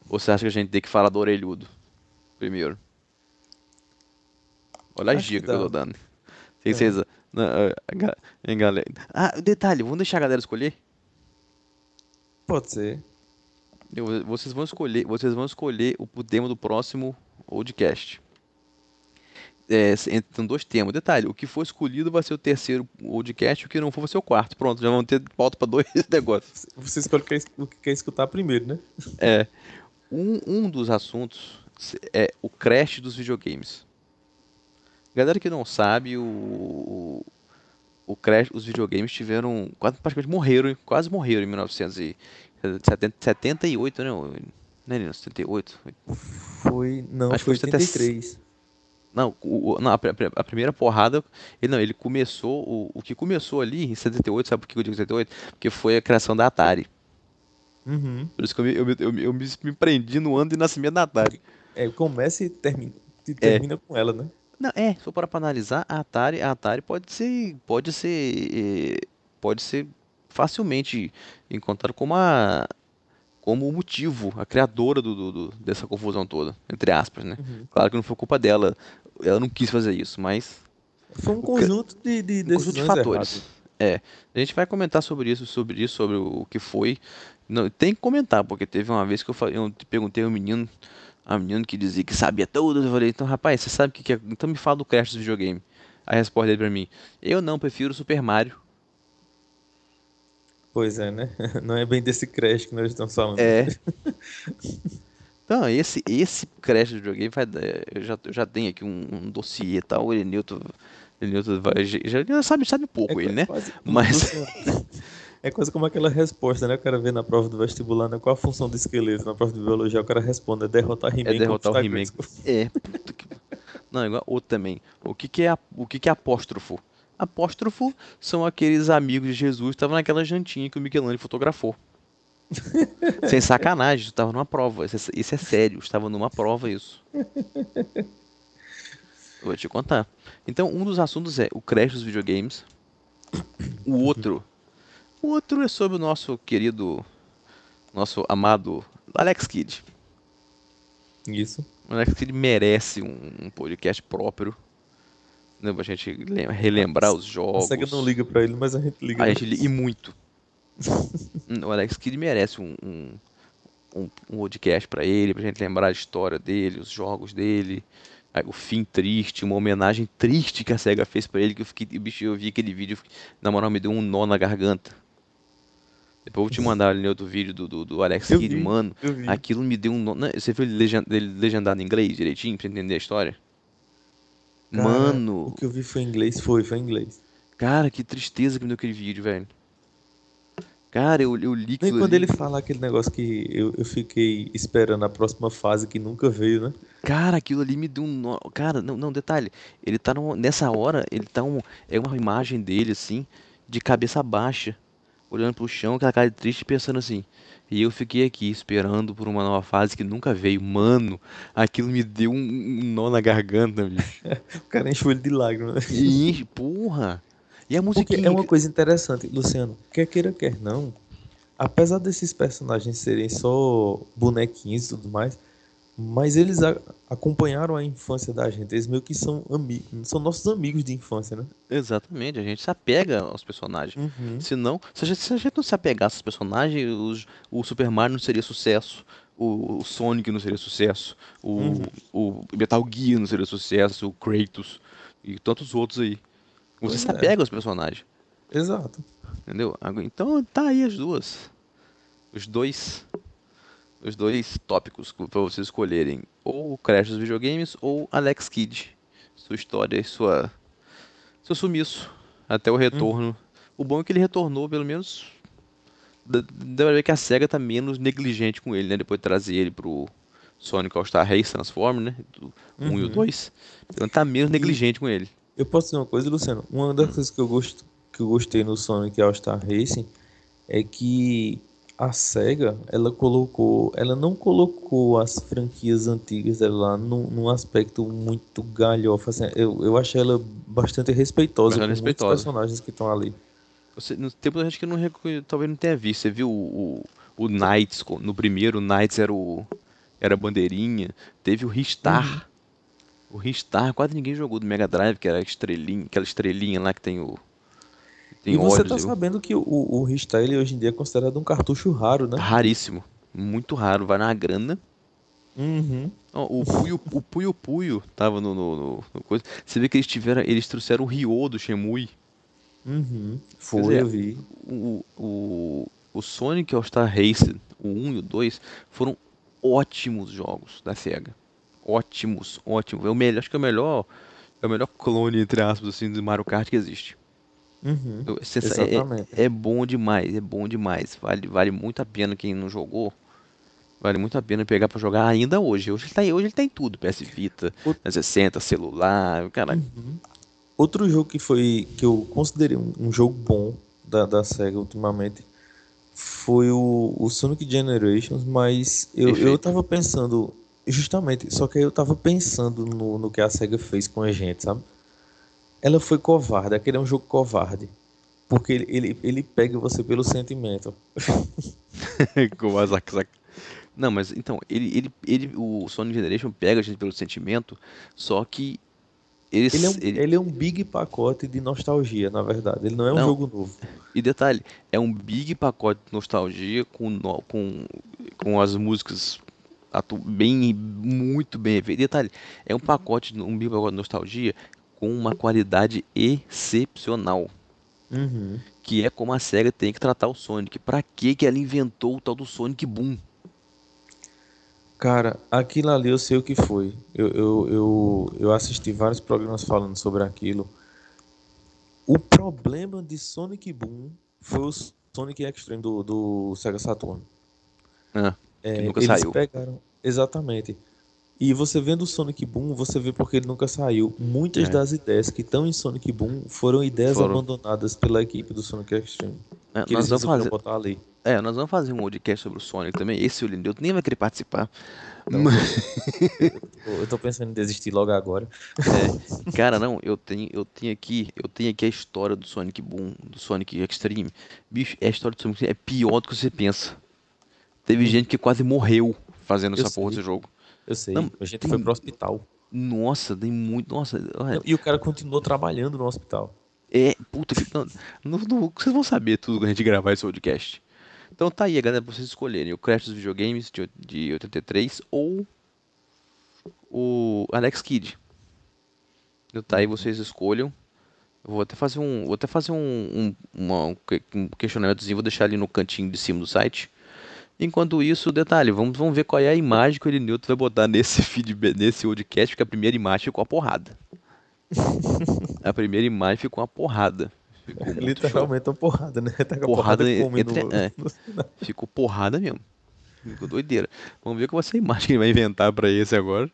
Ou você acha que a gente tem que falar do orelhudo primeiro? Olha as que dicas que eu tô dá. dando. Tem É. vocês, não, ah, ga- hein, galera? Ah, detalhe, vamos deixar a galera escolher? Pode ser. Vocês vão escolher, vocês vão escolher o, o tema do próximo podcast. É, são dois temas. Detalhe, o que for escolhido vai ser o terceiro podcast, o que não for vai ser o quarto. Pronto, já vão ter pauta para dois negócios. Você escolhe o que quer- o que quer escutar primeiro, né? É, um, um dos assuntos é o crash dos videogames. Galera que não sabe, o, o, crash, os videogames tiveram, quase, praticamente morreram, quase morreram em 1978, né? Né, Nino? 78? Foi. Não, Acho que foi foi 70 83. Não, o, não, a, a primeira porrada, ele não, ele começou, o, o que começou ali em 78, sabe por que eu digo 78? Porque foi a criação da Atari. Uhum. Por isso que eu me, eu, eu, eu me, me prendi no ano de nascimento da Atari. É, começa e termina, e termina com ela, né? Não, é, se for para analisar, a Atari, a Atari pode ser, pode ser, eh, pode ser facilmente encontrado como a, como o motivo, a criadora do, do- do- dessa confusão toda, entre aspas, né? Uhum. Claro que não foi culpa dela, ela não quis fazer isso, mas Foi um conjunto de, de um conjunto de fatores. erradas. É, a gente vai comentar sobre isso, sobre isso, sobre o que foi. Não, tem que comentar, porque teve uma vez que eu, fa- eu te perguntei ao menino, a menino que dizia que sabia tudo, eu falei, então rapaz, você sabe o que, que é? Então me fala do Crash dos videogame. A resposta dele pra mim, eu não, prefiro o Super Mario. Pois é, né? Não é bem desse crash que nós estamos falando. É. Então, esse, esse Crash do videogame vai, dar- eu já, eu já tenho aqui um, um dossiê e tal, o Elenilton, Elenilton vai, já, sabe, sabe pouco É ele, né? quase- Mas- É quase como aquela resposta, né? O cara vê na prova do vestibular, né? Qual a função do esqueleto? Na prova de biologia, o cara responde, é derrotar He-Man É derrotar o He-Man. É, puta que... Não, igual outro também. O que que é, o que que é apóstrofo? Apóstrofo são aqueles amigos de Jesus que estavam naquela jantinha que o Michelangelo fotografou. Sem sacanagem, tu tava numa prova. Isso é, isso é sério, estava numa prova isso. Vou te contar. Então, um dos assuntos é o crash dos videogames. O outro. O outro é sobre o nosso querido. Nosso amado Alex Kidd. Isso. O Alex Kidd merece um, podcast próprio. Né, pra gente lem- relembrar os jogos. SEGA não liga pra ele, mas a gente liga. A gente li- e muito. O Alex Kidd merece um, um, um, um podcast pra ele, pra gente lembrar a história dele, os jogos dele, o fim triste, uma homenagem triste que a SEGA fez pra ele, que eu fiquei, bicho, eu vi aquele vídeo, na moral, me deu um nó na garganta. Depois eu vou te mandar ali outro vídeo do, do, do Alex Kidd, mano. Aquilo me deu um nó. Não, Você viu ele ele legendado em inglês direitinho pra entender a história? Cara, Mano, O que eu vi foi em inglês, foi, foi em inglês. cara, que tristeza que me deu aquele vídeo, velho. Cara, eu, eu li Nem quando ali. ele fala aquele negócio que eu, eu fiquei esperando a próxima fase que nunca veio, né? Cara, aquilo ali me deu um nó. Cara, não, não, detalhe. Ele tá numa- nessa hora, ele tá um. É uma imagem dele, assim, de cabeça baixa, olhando pro chão, aquela cara triste, pensando assim. E eu fiquei aqui esperando por uma nova fase que nunca veio. Mano, aquilo me deu um, um nó na garganta, bicho. O cara encheu ele de lágrimas. né? E, porra! E a musiquinha? é uma coisa interessante, Luciano, quer queira, quer não, apesar desses personagens serem só bonequinhos e tudo mais, mas eles a- acompanharam a infância da gente, eles meio que são amigos, são nossos amigos de infância, né? Exatamente, a gente se apega aos personagens. Uhum. Se não, se a gente, se a gente não se apegasse aos personagens, os- o Super Mario não seria sucesso, o, o Sonic não seria sucesso, o, Uhum. o Metal Gear não seria sucesso, o Kratos e tantos outros aí. Você Pois se é. apega aos personagens, Exato. entendeu? Então tá aí as duas. Os dois. Os dois tópicos para vocês escolherem. Ou o Crash dos videogames ou Alex Kidd. Sua história e sua. Seu sumiço. Até o retorno. O bom é que ele retornou, pelo menos. Dá pra ver que a SEGA tá menos negligente com ele, né? Depois de trazer ele pro Sonic All-Star Race Transform, né? Do 1 e o Uhum. 2. Ele tá menos negligente com ele. Eu posso dizer uma coisa, Luciano? Uma das coisas que eu gosto, que eu gostei no Sonic All-Star Racing é que a SEGA, ela colocou, ela não colocou as franquias antigas dela lá num, num aspecto muito galhofa, assim, eu, eu achei ela bastante respeitosa com respeitosa. muitos personagens que estão ali. Você, no tempo a gente que não talvez não tenha visto. Você viu o, o, o Knights, no primeiro o Knights era o era a bandeirinha, teve o Ristar. O Ristar, quase ninguém jogou do Mega Drive, que era estrelinha, aquela estrelinha lá que tem o tem e você olhos, tá sabendo que o, o Restyle hoje em dia é considerado um cartucho raro, né? raríssimo, muito raro, vai na grana. Uhum. Ó, o Puyo, o Puyo Puyo tava no, no, no- no coisa. Você vê que eles tiveram, eles trouxeram o Ryo do Shenmue. Uhum. Foi, dizer, eu vi. o, o, o Sonic All-Star Race, o 1 e o 2, foram ótimos jogos da SEGA. Ótimos, ótimos. É o melhor, acho que é o melhor, é o melhor clone, entre aspas, assim, do Mario Kart que existe. Uhum. É- Exatamente. É, bom demais, é bom demais. Vale, vale muito a pena quem não jogou. Vale muito a pena pegar pra jogar ainda hoje. Hoje ele tá, em- hoje ele tá em tudo. PS Vita, O- 360, celular, caralho. Uhum. Outro jogo que foi que eu considerei um, um jogo bom da, da SEGA ultimamente foi o, o Sonic Generations, mas eu, eu tava pensando, justamente, só que eu tava pensando no, no que a SEGA fez com a gente, sabe? Ela foi covarde, aquele é um jogo covarde. Porque ele, ele, ele pega você pelo sentimento. Não, mas então, ele, ele, ele, o Sonic Generation pega a gente pelo sentimento, só que ele, Ele é, um, ele- ele é um big pacote de nostalgia, na verdade. Ele não é um Não. jogo novo. e detalhe, é um big pacote de nostalgia com, no- com, com as músicas bem, muito bem. Detalhe, é um pacote, um pacote de nostalgia com uma qualidade excepcional. Uhum. Que é como a SEGA tem que tratar o Sonic. Pra que que ela inventou o tal do Sonic Boom? Cara, aquilo ali eu sei o que foi. Eu, eu, eu, eu assisti vários programas falando sobre aquilo. O problema de Sonic Boom foi o Sonic Extreme do, do Sega Saturn. Ah, É, nunca eles saiu. pegaram. Exatamente. E você vendo o Sonic Boom, você vê porque ele nunca saiu. Muitas É. das ideias que estão em Sonic Boom foram ideias Foram. abandonadas pela equipe do Sonic Extreme. É, Que nós vamos fazer, botar ali. É, nós vamos fazer um podcast sobre o Sonic também. Esse o Lindeu nem vai querer participar. Não, Mas- Eu eu tô pensando em desistir logo agora. É, cara, não, eu tenho, eu tenho aqui, eu tenho aqui a história do Sonic Boom, do Sonic Extreme. Bicho, a história do Sonic é pior do que você pensa. Teve gente que quase morreu fazendo Eu essa porra sei. desse jogo. Eu sei, Não, a gente tem- foi pro hospital. Nossa, tem muito. Nossa, E o cara continuou trabalhando no hospital. é. Puta que. Não, não- vocês vão saber tudo quando a gente gravar esse podcast. Então tá aí, galera, pra vocês escolherem o Crash dos videogames de, de 83 ou o Alex Kidd. Então tá aí, vocês escolham. Eu vou até fazer um, vou até fazer um, um, uma- um um questionamentozinho, vou deixar ali no cantinho de cima do site. Enquanto isso, detalhe, vamos, vamos ver qual é a imagem que o Elinilton vai botar nesse feedback, nesse podcast, porque a primeira imagem ficou uma porrada. A primeira imagem ficou uma porrada. Ficou show. Literalmente uma porrada, né? Tá com a Porrada porrada entre- no- é. no- Ficou porrada mesmo. Ficou doideira. Vamos ver qual vai ser a imagem que ele vai inventar pra esse agora.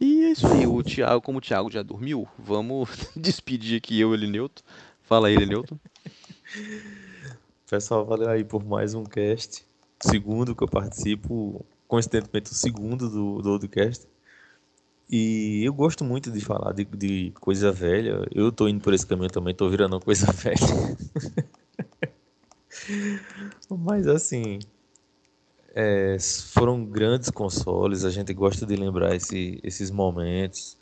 E é isso aí. O Thiago, como o Thiago já dormiu, vamos despedir aqui eu e ele Newton. Fala aí, Newton. Pessoal, valeu aí por mais um cast. Segundo que eu participo, coincidentemente o segundo do, do Oldcast. E eu gosto muito de falar de, de coisa velha. Eu tô indo por esse caminho também, tô virando coisa velha. Mas assim, é, foram grandes consoles, a gente gosta de lembrar esse- esses momentos.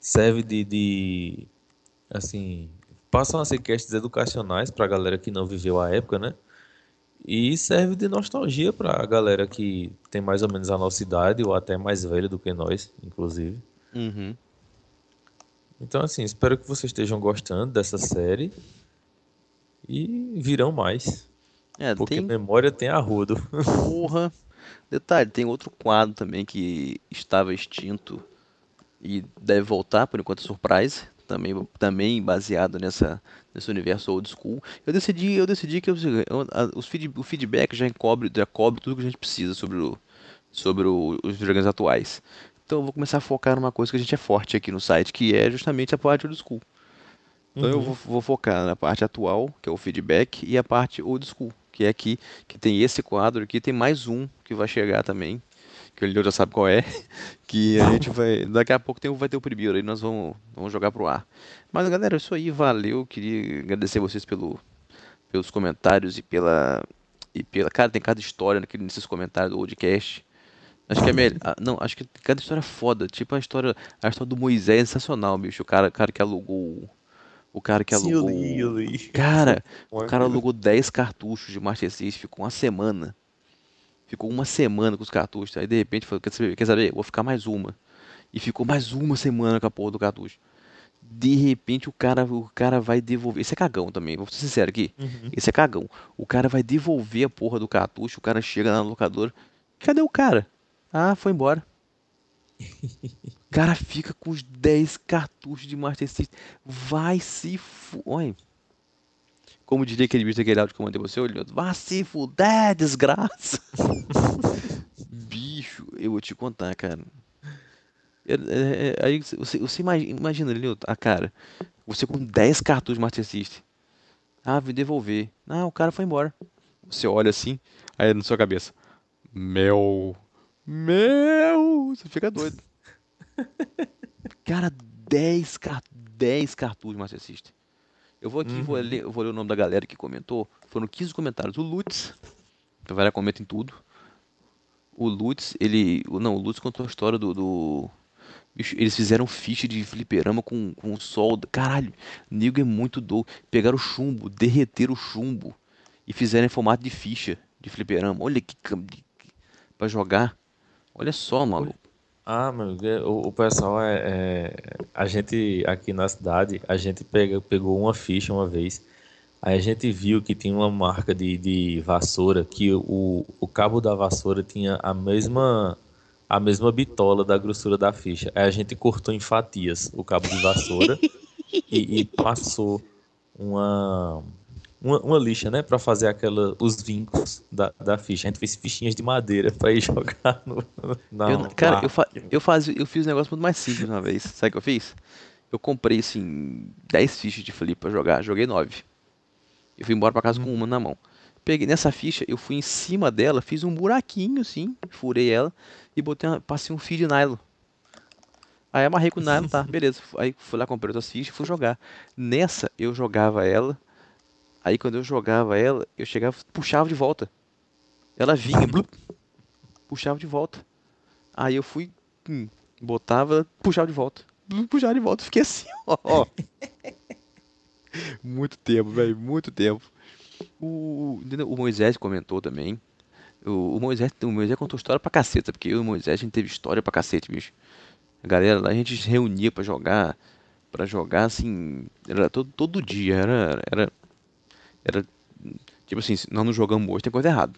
Serve de, de assim, passam a ser casts educacionais pra galera que não viveu a época, né? E serve de nostalgia pra galera que tem mais ou menos a nossa idade ou até mais velha do que nós, inclusive. Uhum. Então, assim, espero que vocês estejam gostando dessa série e virão mais, É, porque tem memória tem arrodo. porra. Detalhe, tem outro quadro também que estava extinto e deve voltar, por enquanto, surprise. Também, também baseado nessa, nesse universo old school. Eu decidi, eu decidi que eu, eu- os feed, o feedback já cobre, já cobre tudo que a gente precisa sobre, o, sobre o- os videogames atuais. Então eu vou começar a focar numa coisa que a gente é forte aqui no site, que é justamente a parte old school. Então eu Uhum. vou, vou focar na parte atual, que é o feedback, e a parte old school, que é aqui, que tem esse quadro aqui, tem mais um que vai chegar também, que o Leo já sabe qual é, que a gente vai, daqui a pouco tem, vai ter o primeiro, aí nós vamos, vamos jogar pro ar. Mas galera, é isso aí, valeu, queria agradecer vocês pelo, pelos comentários e pela, e pela, cara, tem cada história naquele, nesses comentários do podcast. Acho que é melhor. ah, Não, acho que cada história é foda. Tipo a história, a história do Moisés é sensacional, bicho. O cara, o cara que alugou. o- cara que Sim, eu alugou. li, eu li. Cara, o cara alugou 10 cartuchos de Master System, ficou uma semana. Ficou uma semana com os cartuchos. Aí de repente falou: Quer saber? Quer saber? Vou ficar mais uma. E ficou mais uma semana com a porra do cartucho. De repente o cara, o cara vai devolver. Esse é cagão também, vou ser sincero aqui. Uhum. Esse é cagão. O cara vai devolver a porra do cartucho, o cara chega na locadora. Cadê o cara? Ah, foi embora. O cara fica com os 10 cartuchos de Master System. Vai se fu... Olha. Como diria aquele bicho daquele áudio que eu mandei você, olhando. Vai se fuder, desgraça. Bicho, eu vou te contar, cara. É- é- é- aí você, você imagina, imagina a cara. Você com 10 cartuchos de Master System. Ah, vim devolver. Ah, o cara foi embora. Você olha assim, aí na sua cabeça. Meu. Meu. Você fica doido. Cara, 10, car 10 cartuchos de Master System. Eu vou aqui, vou, Uhum. ler, eu vou ler o nome da galera que comentou. Foram 15 comentários. O Lutz. A galera comenta em tudo. O Lutz, ele. Não, o Lutz contou a história do. do- Bicho, eles fizeram ficha de fliperama com, com solda. Caralho, nego é muito doido. Pegaram o chumbo, derreteram o chumbo e fizeram em formato de ficha de fliperama. Olha que. que- Pra jogar. Olha só, maluco. Ah, meu, o, o pessoal é, é- A gente aqui na cidade, a gente pega, pegou uma ficha uma vez. Aí a gente viu que tinha uma marca de, de vassoura, que o, o cabo da vassoura tinha a mesma, a mesma bitola da grossura da ficha. Aí a gente cortou em fatias o cabo de vassoura e, e passou uma, uma, uma lixa, né, Pra fazer aquela, os vincos da, da ficha. A gente fez fichinhas de madeira pra ir jogar no, na, Eu- cara, eu, fa eu, faz, eu fiz um negócio muito mais simples uma vez. Sabe o que eu fiz? Eu comprei, assim, 10 fichas de flip pra jogar. Joguei 9. Eu fui embora pra casa com uma na mão. peguei nessa ficha, eu fui em cima dela, fiz um buraquinho assim, furei ela e botei uma, passei um fio de nylon. Aí amarrei com o nylon, tá, beleza. Aí fui lá, comprei outras fichas e fui jogar. Nessa, eu jogava ela. Aí quando eu jogava ela, eu chegava, puxava de volta. Ela vinha, blup, puxava de volta. Aí eu fui, hum, botava, puxava de volta. Blup, Puxava de volta, fiquei assim, ó. ó. muito tempo, velho, muito tempo. O, o Moisés comentou também. O, o Moisés, o Moisés contou história pra caceta, porque eu e o Moisés a gente teve história pra cacete, bicho. A galera lá, a gente se reunia pra jogar, pra jogar assim, era todo, todo dia, era, era, era, tipo assim, nós não jogamos hoje, tem coisa errada.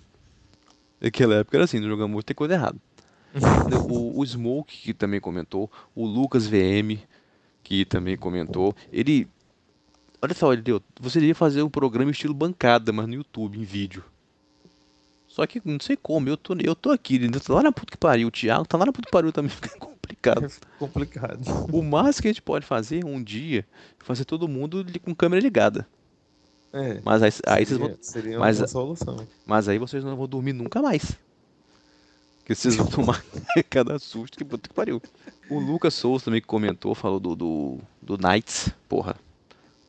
Naquela época era assim, não jogamos hoje, tem coisa errada. o, o Smoke, que também comentou, o Lucas VM, que também comentou, ele, olha só, ele deu, você iria fazer um programa estilo bancada, mas no YouTube, em vídeo. Só que não sei como, eu tô, eu tô aqui, ele tá lá na puta que pariu, o Thiago tá lá na puta que pariu também, fica complicado. Complicado. O máximo que a gente pode fazer um dia é fazer todo mundo com câmera ligada. É. Mas aí, aí vocês vão, seria, mas- uma solução. mas aí vocês não vão dormir nunca mais. Porque vocês vão tomar cada susto que puta que pariu. O Lucas Souza também que comentou, falou do, do, do Knights, porra.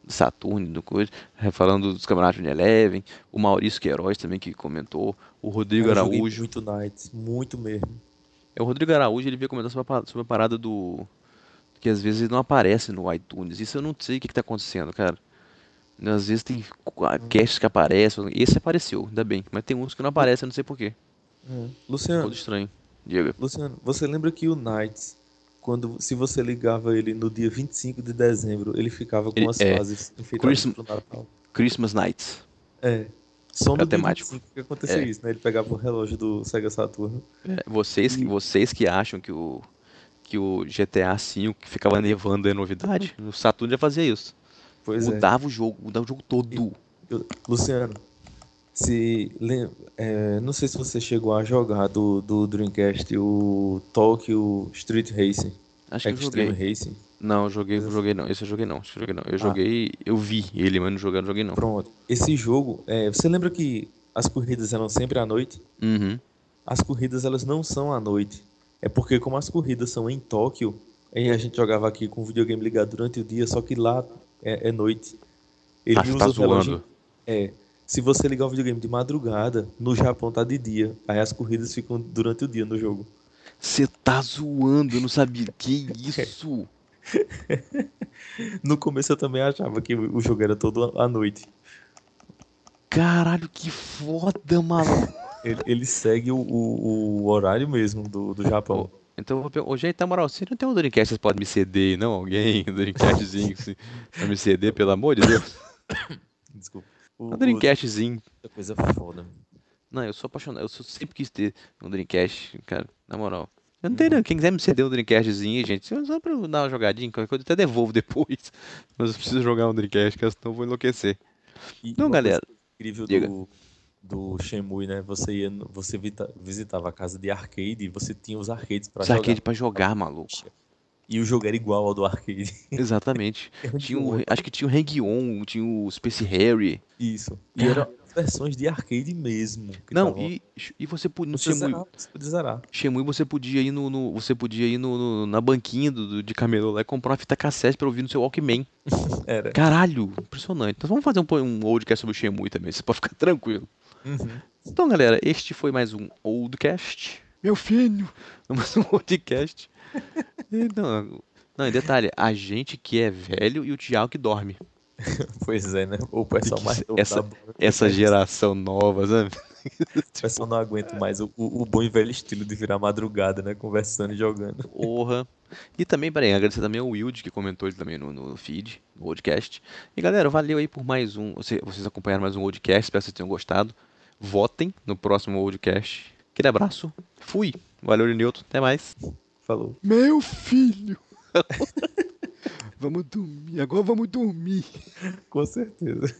Do Saturn, do coisa. eh, Falando dos campeonatos de Eleven. O Maurício Queiroz também que comentou. O Rodrigo Eu Araújo. muito Knights, muito mesmo. É, o Rodrigo Araújo ele veio comentar sobre a, sobre a parada do. Que às vezes ele não aparece no iTunes. Isso eu não sei o que, que tá acontecendo, cara. Às vezes tem casts que aparecem. Esse apareceu, ainda bem. Mas tem uns que não aparecem, não sei porquê. Luciano, Todo estranho. Diga. Luciano, você lembra que o Knights, quando se você ligava ele no dia 25 de dezembro, ele ficava com Ele- as é, fases Christmas-? Christmas Nights. É. Só no É temático. 25 que acontecia É. isso, né? Ele pegava o relógio do Sega Saturno. É, vocês, que- E- vocês que acham que o, que o GTA V que ficava nevando é novidade, o Saturn já fazia isso. Pois é. mudava o jogo, mudava o jogo todo. Eu- Luciano, se é, não sei se você chegou a jogar do, do Dreamcast o Tokyo Street Racing, Acho que eu Extreme joguei. Racing. Não, eu joguei, eu joguei não. Esse eu joguei não. Esse eu joguei não. Eu Ah. joguei, eu vi ele, mas não joguei, não joguei não. Pronto. Esse jogo, é, você lembra que as corridas eram sempre à noite? Uhum. As corridas elas não são à noite. É porque como as corridas são em Tóquio, aí a gente jogava aqui com o videogame ligado durante o dia, só que lá é, é noite. Ele Ah, usa tá o relógio. zoando. É. Se você ligar o videogame de madrugada, no Japão tá de dia. Aí as corridas ficam durante o dia no jogo. Você tá zoando, eu não sabia. Que isso? No começo eu também achava que o o jogo era todo à noite. Caralho, que foda, maluco. Ele, ele segue o, o, o horário mesmo do, do Japão. Então eu vou. Ô, gente, na moral, você não tem um Dreamcast vocês podem me ceder não? Alguém? Um Dreamcastzinho pra me ceder, pelo amor de Deus. Desculpa. O, Um Dreamcastzinho. o- coisa foda. Não, eu sou apaixonado. Eu sou- sempre quis ter um Dreamcast, cara. Na moral. Eu não tenho, não. Quem quiser me ceder um Dreamcastzinho, gente, só pra dar uma jogadinha, qualquer coisa eu até devolvo depois. Mas eu preciso jogar um Dreamcast, senão eu vou enlouquecer. E Não, galera. incrível Diga. do, do Shenmue, né? Você ia, você vita- visitava a casa de arcade e você tinha os arcades pra Os jogar. arcade pra jogar, maluco. E o jogo era igual ao do arcade. Exatamente. Era Tinha o, acho que tinha o Hang-On, tinha o Space Harry. Isso. E eram versões de arcade mesmo. Não, tavam- e, e você podia. No você Shenmue, zerava, você podia zerar. Shenmue você podia ir no, no- você podia ir no, no- na banquinha do, do- de camelô lá e comprar uma fita cassete pra ouvir no seu Walkman. Era. Caralho, impressionante. Então vamos fazer um, um oldcast sobre o Shenmue também, você pode ficar tranquilo. Uhum. Então, galera, este foi mais um oldcast. Meu filho, mais um oldcast. E não, não, e detalhe, a gente que é velho e o Thiago que dorme. Pois é, né? O pessoal mais novo Essa-. Essa geração nova, sabe? O pessoal não aguenta mais o, o, bom e velho estilo de virar madrugada, né? Conversando e jogando. Porra. E também, peraí, agradecer também ao Wild que comentou ele também no, no feed, no podcast. E galera, valeu aí por mais um. você- Vocês acompanharam mais um podcast, espero que vocês tenham gostado. Votem no próximo podcast. Aquele abraço. Fui. Valeu, Newton. Até mais. Falou. Meu filho. vamos dormir. Agora vamos dormir. Com certeza.